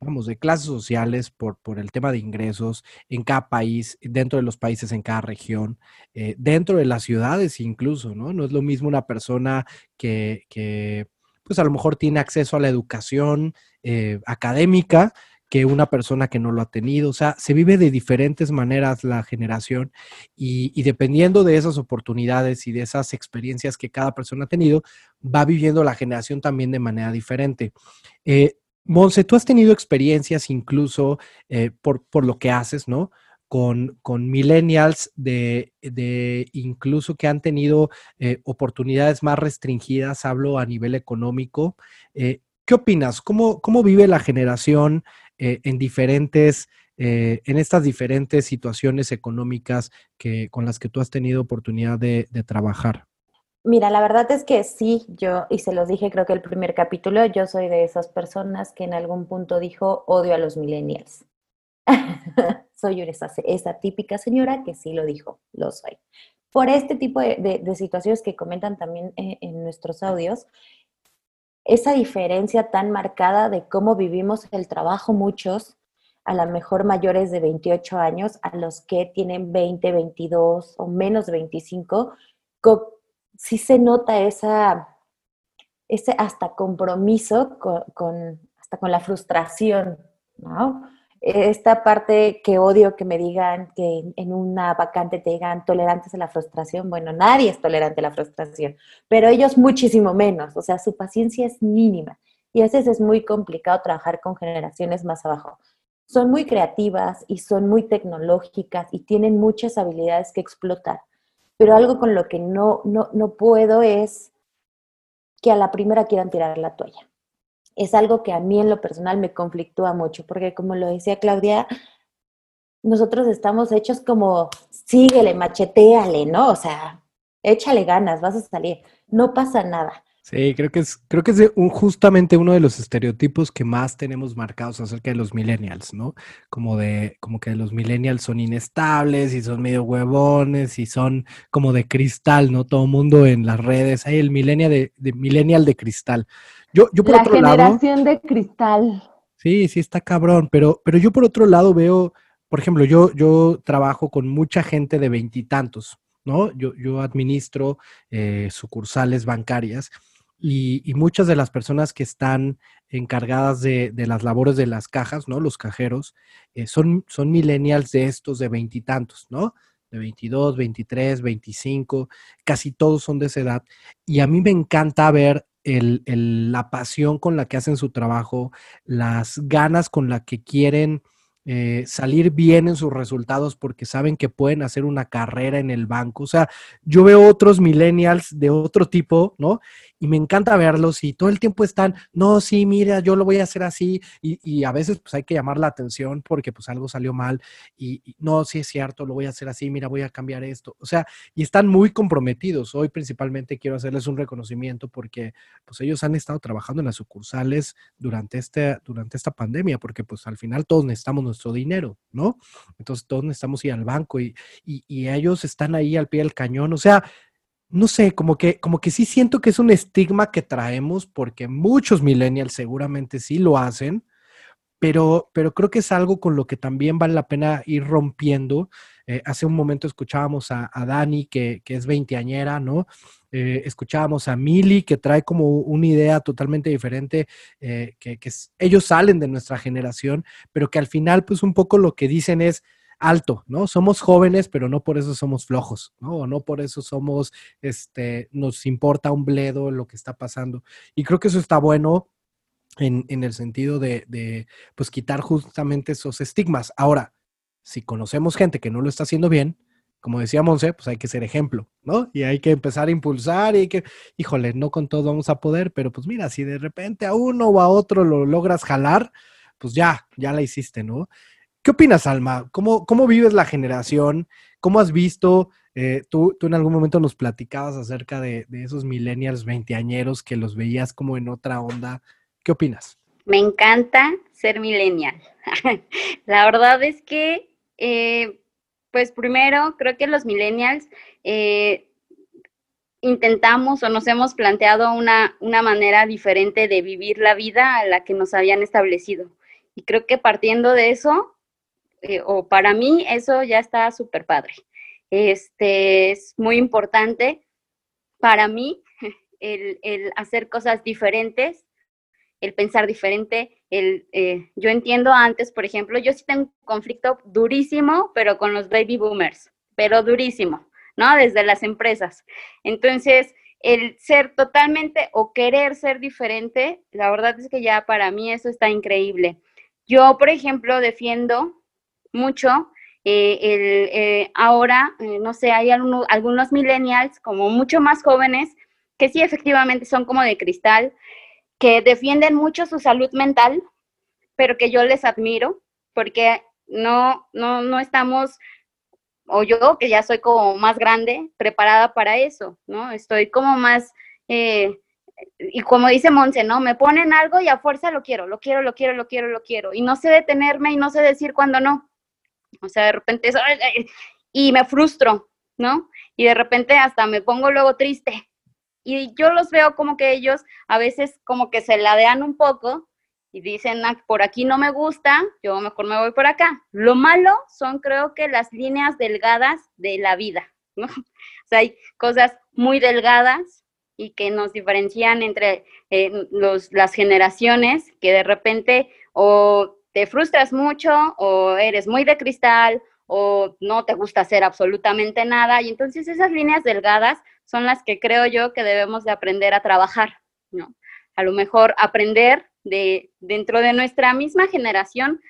vamos, de clases sociales por, por el tema de ingresos en cada país, dentro de los países, en cada región, eh, dentro de las ciudades incluso, ¿no? No es lo mismo una persona que, que pues a lo mejor tiene acceso a la educación eh, académica que una persona que no lo ha tenido. O sea, se vive de diferentes maneras la generación y, dependiendo de esas oportunidades y de esas experiencias que cada persona ha tenido, va viviendo la generación también de manera diferente. Eh, Monse, tú has tenido experiencias incluso eh, por, por, lo que haces, ¿no? Con, con millennials de, de, incluso que han tenido eh, oportunidades más restringidas, hablo a nivel económico. Eh, ¿Qué opinas? ¿Cómo, ¿Cómo, vive la generación en diferentes, en estas diferentes situaciones económicas que, con las que tú has tenido oportunidad de trabajar? Mira, la verdad es que sí, yo, y se los dije creo que el primer capítulo, yo soy de esas personas que en algún punto dijo odio a los millennials. soy esa, esa típica señora que sí lo dijo, lo soy. Por este tipo de, situaciones que comentan también en, en nuestros audios, esa diferencia tan marcada de cómo vivimos el trabajo muchos, a lo mejor mayores de 28 años, a los que tienen 20, 22 o menos de 25, sí se nota esa, ese hasta compromiso con, hasta con la frustración. Esta parte que odio que me digan que en una vacante te digan tolerantes a la frustración, bueno, nadie es tolerante a la frustración, pero ellos muchísimo menos, o sea, su paciencia es mínima y a veces es muy complicado trabajar con generaciones más abajo. Son muy creativas y son muy tecnológicas y tienen muchas habilidades que explotar pero algo con lo que no, no, no puedo es que a la primera quieran tirar la toalla. Es algo que a mí en lo personal me conflictúa mucho, porque como lo decía Claudia, nosotros estamos hechos como, síguele, macheteale, ¿no? O sea, échale ganas, vas a salir, no pasa nada. Sí, creo que es, creo que es un, justamente uno de los estereotipos que más tenemos marcados acerca de los millennials, ¿no? Como de, como que los millennials son inestables y son medio huevones y son como de cristal, ¿no? Todo mundo en las redes, hay el millennial de, de millennial de cristal. Yo, yo por La otro generación de cristal. Sí, sí está cabrón, pero, pero yo por otro lado veo, por ejemplo, yo, yo trabajo con mucha gente de veintitantos, ¿no? Yo, yo administro eh, sucursales bancarias y, muchas de las personas que están encargadas de, las labores de las cajas, ¿no? Los cajeros, eh, son, son millennials de estos de veintitantos, ¿no? De 22, 23, 25, casi todos son de esa edad. Y a mí me encanta ver la pasión con la que hacen su trabajo, las ganas con la que quieren eh, salir bien en sus resultados porque saben que pueden hacer una carrera en el banco. O sea, yo veo otros millennials de otro tipo, ¿no? Y me encanta verlos y todo el tiempo están, no, sí, mira, yo lo voy a hacer así y, a veces pues hay que llamar la atención porque pues algo salió mal y, no, sí es cierto, lo voy a hacer así, mira, voy a cambiar esto, o sea, y están muy comprometidos. Hoy principalmente quiero hacerles un reconocimiento porque pues ellos han estado trabajando en las sucursales durante, este, durante esta pandemia porque pues al final todos necesitamos nuestro dinero, ¿no? Entonces todos necesitamos ir al banco y, y ellos están ahí al pie del cañón, o sea, no sé, como que, como que sí siento que es un estigma que traemos porque muchos millennials seguramente sí lo hacen, pero, pero creo que es algo con lo que también vale la pena ir rompiendo. Eh, hace un momento escuchábamos a, Dani, que, que, es veinteañera, ¿no? Eh, escuchábamos a Mili, que trae como una idea totalmente diferente, eh, que, que ellos salen de nuestra generación, pero que al final, pues un poco lo que dicen es, alto, ¿no? Somos jóvenes, pero no por eso somos flojos, ¿no? O no por eso somos, este, nos importa un bledo lo que está pasando. Y creo que eso está bueno en, el sentido de, de, pues, quitar justamente esos estigmas. Ahora, si conocemos gente que no lo está haciendo bien, como decía Monse, pues hay que ser ejemplo, ¿no? Y hay que empezar a impulsar y que, híjole, no con todo vamos a poder, pero pues mira, si de repente a uno o a otro lo logras jalar, pues ya, ya la hiciste, ¿no? ¿Qué opinas, Alma? ¿Cómo, cómo vives la generación? ¿Cómo has visto? Eh, tú, tú en algún momento nos platicabas acerca de, esos millennials veinteañeros que los veías como en otra onda. ¿Qué opinas? Me encanta ser millennial. la verdad es que, eh, pues primero, creo que los millennials eh, intentamos o nos hemos planteado una, una manera diferente de vivir la vida a la que nos habían establecido. Y creo que partiendo de eso, eh, o para mí eso ya está súper padre. Este es muy importante para mí el, hacer cosas diferentes, el pensar diferente. El, eh, yo entiendo antes, por ejemplo, yo sí tengo un conflicto durísimo, pero con los baby boomers, pero durísimo, ¿no? Desde las empresas. Entonces, el ser totalmente o querer ser diferente, la verdad es que ya para mí eso está increíble. Yo, por ejemplo, defiendo mucho. Eh, el, eh, ahora, eh, no sé, hay algunos millennials como mucho más jóvenes que sí efectivamente son como de cristal, que defienden mucho su salud mental, pero que yo les admiro porque no, no, no estamos, o yo que ya soy como más grande, preparada para eso, ¿no? Estoy como más, y como dice Monse, ¿no? Me ponen algo y a fuerza lo quiero, lo quiero, lo quiero, lo quiero, lo quiero, y no sé detenerme y no sé decir cuándo no. O sea, de repente eso, y me frustro, ¿no? Y de repente hasta me pongo luego triste. Y yo los veo como que ellos a veces como que se ladean un poco y dicen, ah, por aquí no me gusta, yo mejor me voy por acá. Lo malo son creo que las líneas delgadas de la vida, ¿no? O sea, hay cosas muy delgadas y que nos diferencian entre eh, los, las generaciones que de repente o te frustras mucho o eres muy de cristal o no te gusta hacer absolutamente nada. Y entonces esas líneas delgadas son las que creo yo que debemos de aprender a trabajar, ¿no? A lo mejor aprender de dentro de nuestra misma generación,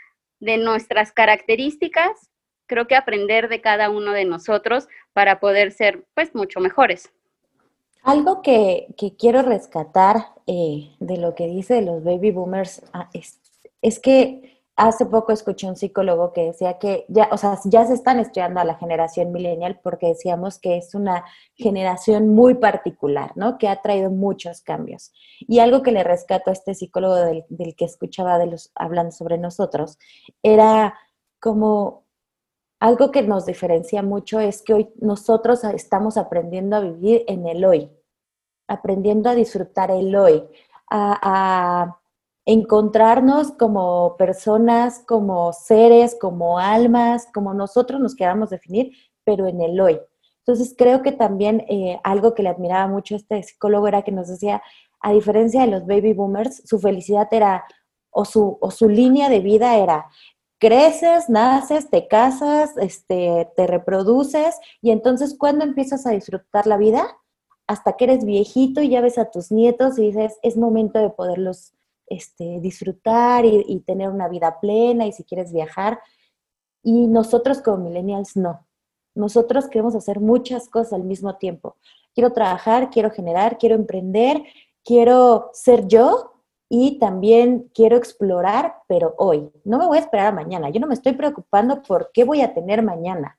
de nuestras características, creo que aprender de cada uno de nosotros para poder ser pues mucho mejores. Algo que, quiero rescatar eh, de lo que dice los baby boomers ah, es es que hace poco escuché un psicólogo que decía que ya, o sea, ya se están estudiando a la generación millennial porque decíamos que es una generación muy particular, ¿no? Que ha traído muchos cambios. Y algo que le rescato a este psicólogo del, que escuchaba de los, hablando sobre nosotros era como algo que nos diferencia mucho es que hoy nosotros estamos aprendiendo a vivir en el hoy, aprendiendo a disfrutar el hoy, a encontrarnos como personas, como seres, como almas, como nosotros nos queramos definir, pero en el hoy. Entonces creo que también eh, algo que le admiraba mucho a este psicólogo era que nos decía, a diferencia de los baby boomers, su felicidad era, o su, o su línea de vida era, creces, naces, te casas, este, te reproduces, y entonces ¿cuándo empiezas a disfrutar la vida? Hasta que eres viejito y ya ves a tus nietos y dices, es momento de poderlos este, disfrutar y, tener una vida plena y si quieres viajar. Y nosotros como millennials no. Nosotros queremos hacer muchas cosas al mismo tiempo. Quiero trabajar, quiero generar, quiero emprender, quiero ser yo y también quiero explorar, pero hoy. No me voy a esperar a mañana. Yo no me estoy preocupando por qué voy a tener mañana.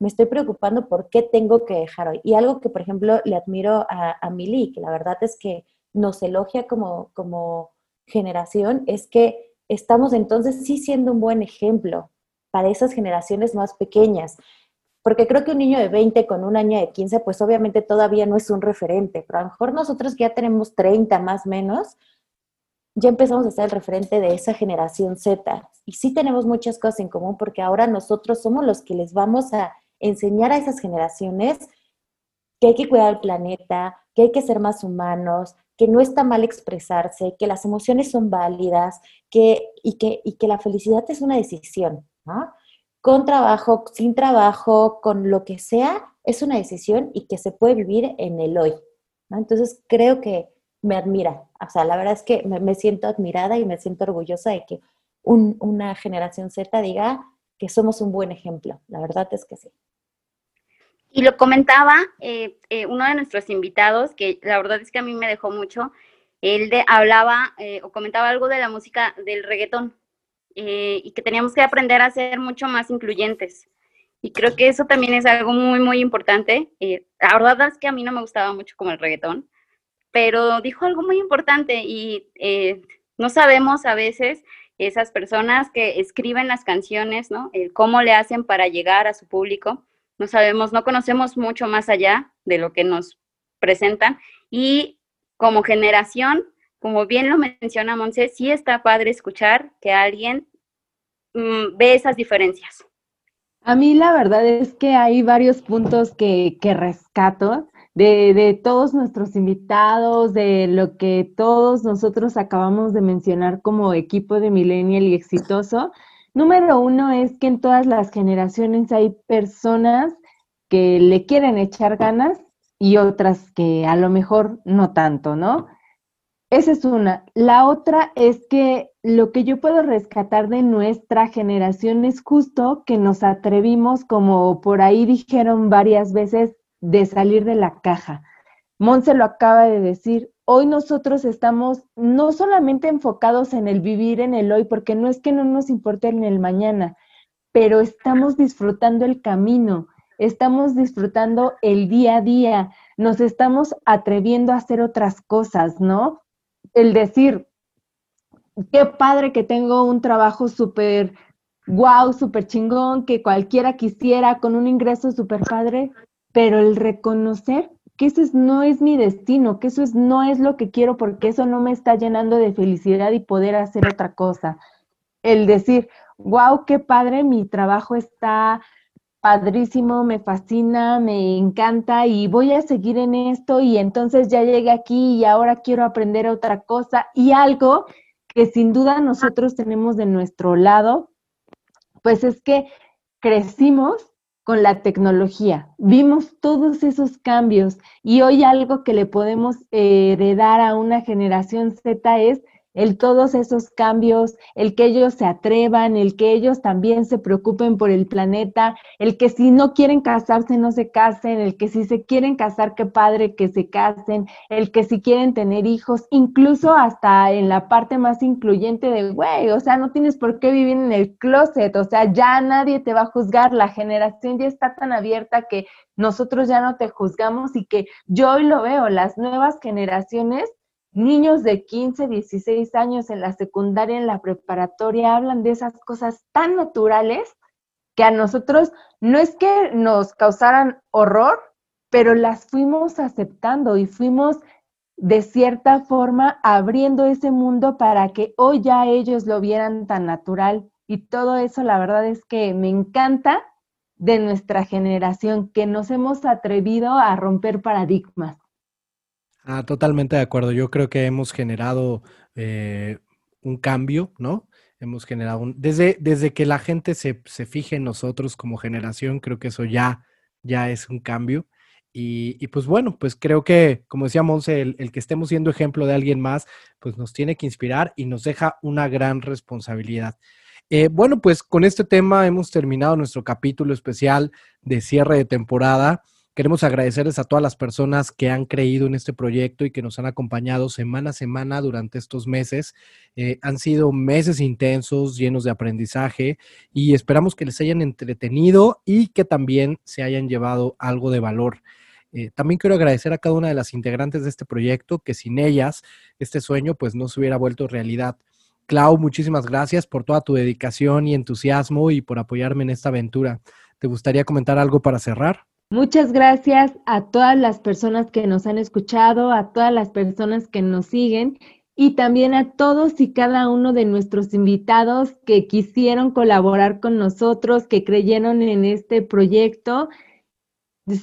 Me estoy preocupando por qué tengo que dejar hoy. Y algo que, por ejemplo, le admiro a, a Mili, que la verdad es que nos elogia como, como generación es que estamos entonces sí siendo un buen ejemplo para esas generaciones más pequeñas. porque creo que un niño de 20 con un año de 15, pues obviamente todavía no es un referente, pero a lo mejor nosotros que ya tenemos 30 más menos, ya empezamos a ser el referente de esa generación Z. Y sí tenemos muchas cosas en común porque ahora nosotros somos los que les vamos a enseñar a esas generaciones que hay que cuidar el planeta, que hay que ser más humanos, que no está mal expresarse, que las emociones son válidas que, y, que, y que la felicidad es una decisión. Con trabajo, sin trabajo, con lo que sea, es una decisión y que se puede vivir en el hoy. Entonces creo que me admira. O sea, la verdad es que me, siento admirada y me siento orgullosa de que una generación Z diga que somos un buen ejemplo. La verdad es que sí. Y lo comentaba eh, eh, uno de nuestros invitados, que la verdad es que a mí me dejó mucho, él de, hablaba eh, o comentaba algo de la música del reggaetón y que teníamos que aprender a ser mucho más incluyentes. Y creo que eso también es algo muy, muy importante. la verdad es que a mí no me gustaba mucho como el reggaetón, pero dijo algo muy importante y no sabemos a veces esas personas que escriben las canciones, ¿no? Cómo le hacen para llegar a su público no sabemos, no conocemos mucho más allá de lo que nos presentan y como generación, como bien lo menciona Monse, sí está padre escuchar que alguien mm, ve esas diferencias. A mí la verdad es que hay varios puntos que, que rescato de, de, todos nuestros invitados, de lo que todos nosotros acabamos de mencionar como equipo de Millennial y exitoso. Número uno es que en todas las generaciones hay personas que le quieren echar ganas y otras que a lo mejor no tanto, ¿no? Esa es una. La otra es que lo que yo puedo rescatar de nuestra generación es justo que nos atrevimos, como por ahí dijeron varias veces, de salir de la caja. Monse lo acaba de decir, hoy nosotros estamos no solamente enfocados en el vivir en el hoy, porque no es que no nos importe en el mañana, pero estamos disfrutando el camino, estamos disfrutando el día a día, nos estamos atreviendo a hacer otras cosas, ¿no? El decir, qué padre que tengo un trabajo súper wow, súper chingón, que cualquiera quisiera, con un ingreso súper padre, pero el reconocer que eso no es mi destino, que eso es, no es lo que quiero porque eso no me está llenando de felicidad y poder hacer otra cosa. El decir, wow, qué padre, mi trabajo está padrísimo, me fascina, me encanta y voy a seguir en esto y entonces ya llegué aquí y ahora quiero aprender otra cosa y algo que sin duda nosotros tenemos de nuestro lado, pues es que crecimos con la tecnología. Vimos todos esos cambios y hoy algo que le podemos eh, heredar a una generación Z es el todos esos cambios, el que ellos se atrevan, el que ellos también se preocupen por el planeta, el que si no quieren casarse no se casen, el que si se quieren casar, qué padre que se casen, el que si quieren tener hijos, incluso hasta en la parte más incluyente de, güey, o sea, no tienes por qué vivir en el closet, o sea, ya nadie te va a juzgar, la generación ya está tan abierta que nosotros ya no te juzgamos y que yo hoy lo veo, las nuevas generaciones niños de 15, 16 años en la secundaria, en la preparatoria, hablan de esas cosas tan naturales que a nosotros no es que nos causaran horror, pero las fuimos aceptando y fuimos de cierta forma abriendo ese mundo para que hoy ya ellos lo vieran tan natural. Y todo eso, la verdad es que me encanta de nuestra generación, que nos hemos atrevido a romper paradigmas. Ah, totalmente de acuerdo. Yo creo que hemos generado eh, un cambio, ¿no? Hemos generado un... Desde, desde que la gente se, se, fije en nosotros como generación, creo que eso ya, ya es un cambio. Y, y pues bueno, pues creo que, como decía Monse, el, el, que estemos siendo ejemplo de alguien más, pues nos tiene que inspirar y nos deja una gran responsabilidad. Eh, bueno, pues con este tema hemos terminado nuestro capítulo especial de cierre de temporada. Queremos agradecerles a todas las personas que han creído en este proyecto y que nos han acompañado semana a semana durante estos meses. Eh, han sido meses intensos, llenos de aprendizaje y esperamos que les hayan entretenido y que también se hayan llevado algo de valor. Eh, también quiero agradecer a cada una de las integrantes de este proyecto, que sin ellas este sueño pues no se hubiera vuelto realidad. Clau, muchísimas gracias por toda tu dedicación y entusiasmo y por apoyarme en esta aventura. ¿te gustaría comentar algo para cerrar? Muchas gracias a todas las personas que nos han escuchado, a todas las personas que nos siguen y también a todos y cada uno de nuestros invitados que quisieron colaborar con nosotros, que creyeron en este proyecto.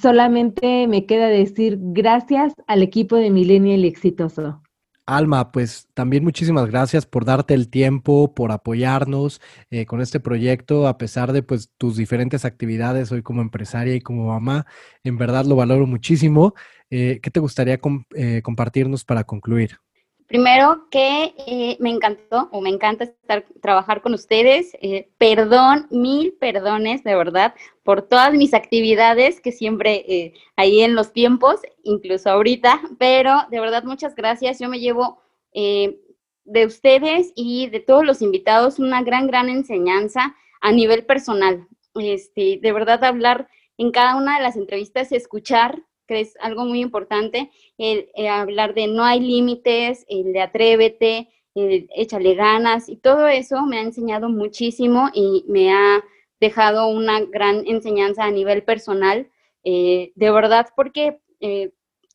Solamente me queda decir gracias al equipo de Millennial Exitoso. Alma, pues también muchísimas gracias por darte el tiempo, por apoyarnos eh, con este proyecto, a pesar de pues tus diferentes actividades hoy como empresaria y como mamá. En verdad lo valoro muchísimo. Eh, ¿Qué te gustaría eh, compartirnos para concluir? Primero que eh, me encantó o me encanta estar trabajar con ustedes. Eh, perdón, mil perdones de verdad por todas mis actividades que siempre eh, ahí en los tiempos, incluso ahorita, pero de verdad muchas gracias. Yo me llevo de ustedes y de todos los invitados una gran, gran enseñanza a nivel personal. Este, de verdad hablar en cada una de las entrevistas, escuchar que es algo muy importante, el, eh, hablar de no hay límites, el de atrévete, échale ganas, y todo eso me ha enseñado muchísimo y me ha dejado una gran enseñanza a nivel personal, eh, de verdad, porque eh,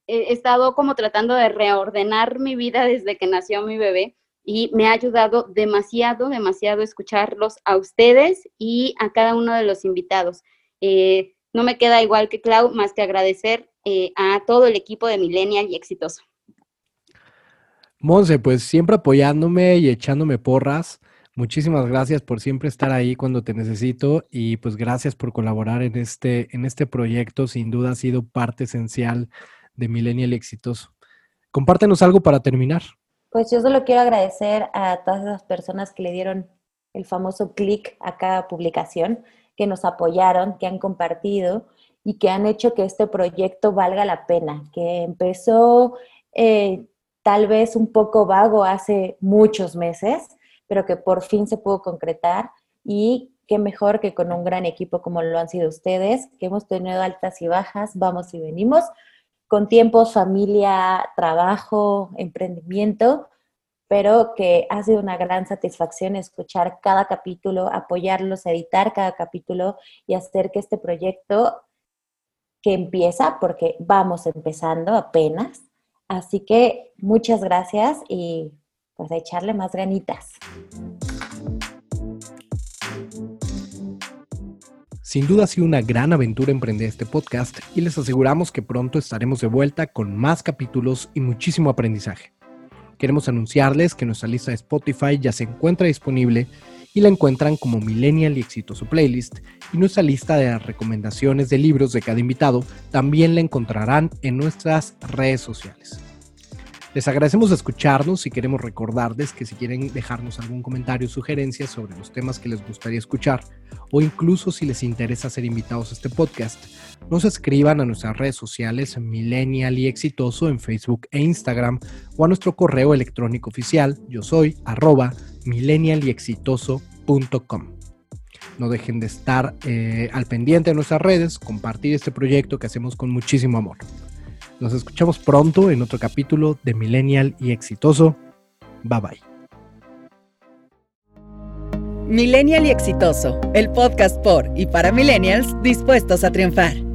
he estado como tratando de reordenar mi vida desde que nació mi bebé y me ha ayudado demasiado, demasiado escucharlos a ustedes y a cada uno de los invitados. No me queda igual que Clau, más que agradecer eh, a todo el equipo de Millennial y Exitoso. Monse, pues siempre apoyándome y echándome porras. Muchísimas gracias por siempre estar ahí cuando te necesito y pues gracias por colaborar en este, en este proyecto. Sin duda ha sido parte esencial de Millennial Exitoso. Compártenos algo para terminar. Pues yo solo quiero agradecer a todas las personas que le dieron el famoso clic a cada publicación, que nos apoyaron, que han compartido y que han hecho que este proyecto valga la pena, que empezó eh, tal vez un poco vago hace muchos meses, pero que por fin se pudo concretar y qué mejor que con un gran equipo como lo han sido ustedes, que hemos tenido altas y bajas, vamos y venimos, con tiempos, familia, trabajo, emprendimiento, pero que ha sido una gran satisfacción escuchar cada capítulo, apoyarlos, editar cada capítulo y hacer que este proyecto que empieza, porque vamos empezando apenas. Así que muchas gracias y pues a echarle más ganitas. Sin duda ha sido una gran aventura emprender este podcast y les aseguramos que pronto estaremos de vuelta con más capítulos y muchísimo aprendizaje. Queremos anunciarles que nuestra lista de Spotify ya se encuentra disponible y la encuentran como Millennial y Exitoso Playlist y nuestra lista de recomendaciones de libros de cada invitado también la encontrarán en nuestras redes sociales. Les agradecemos escucharnos y queremos recordarles que si quieren dejarnos algún comentario o sugerencia sobre los temas que les gustaría escuchar o incluso si les interesa ser invitados a este podcast, nos escriban a nuestras redes sociales Millennial y Exitoso en Facebook e Instagram o a nuestro correo electrónico oficial yo soy arroba millennialyexitoso.com. No dejen de estar eh, al pendiente de nuestras redes, compartir este proyecto que hacemos con muchísimo amor. Nos escuchamos pronto en otro capítulo de Millennial y Exitoso. Bye bye. Millennial y Exitoso, el podcast por y para millennials dispuestos a triunfar.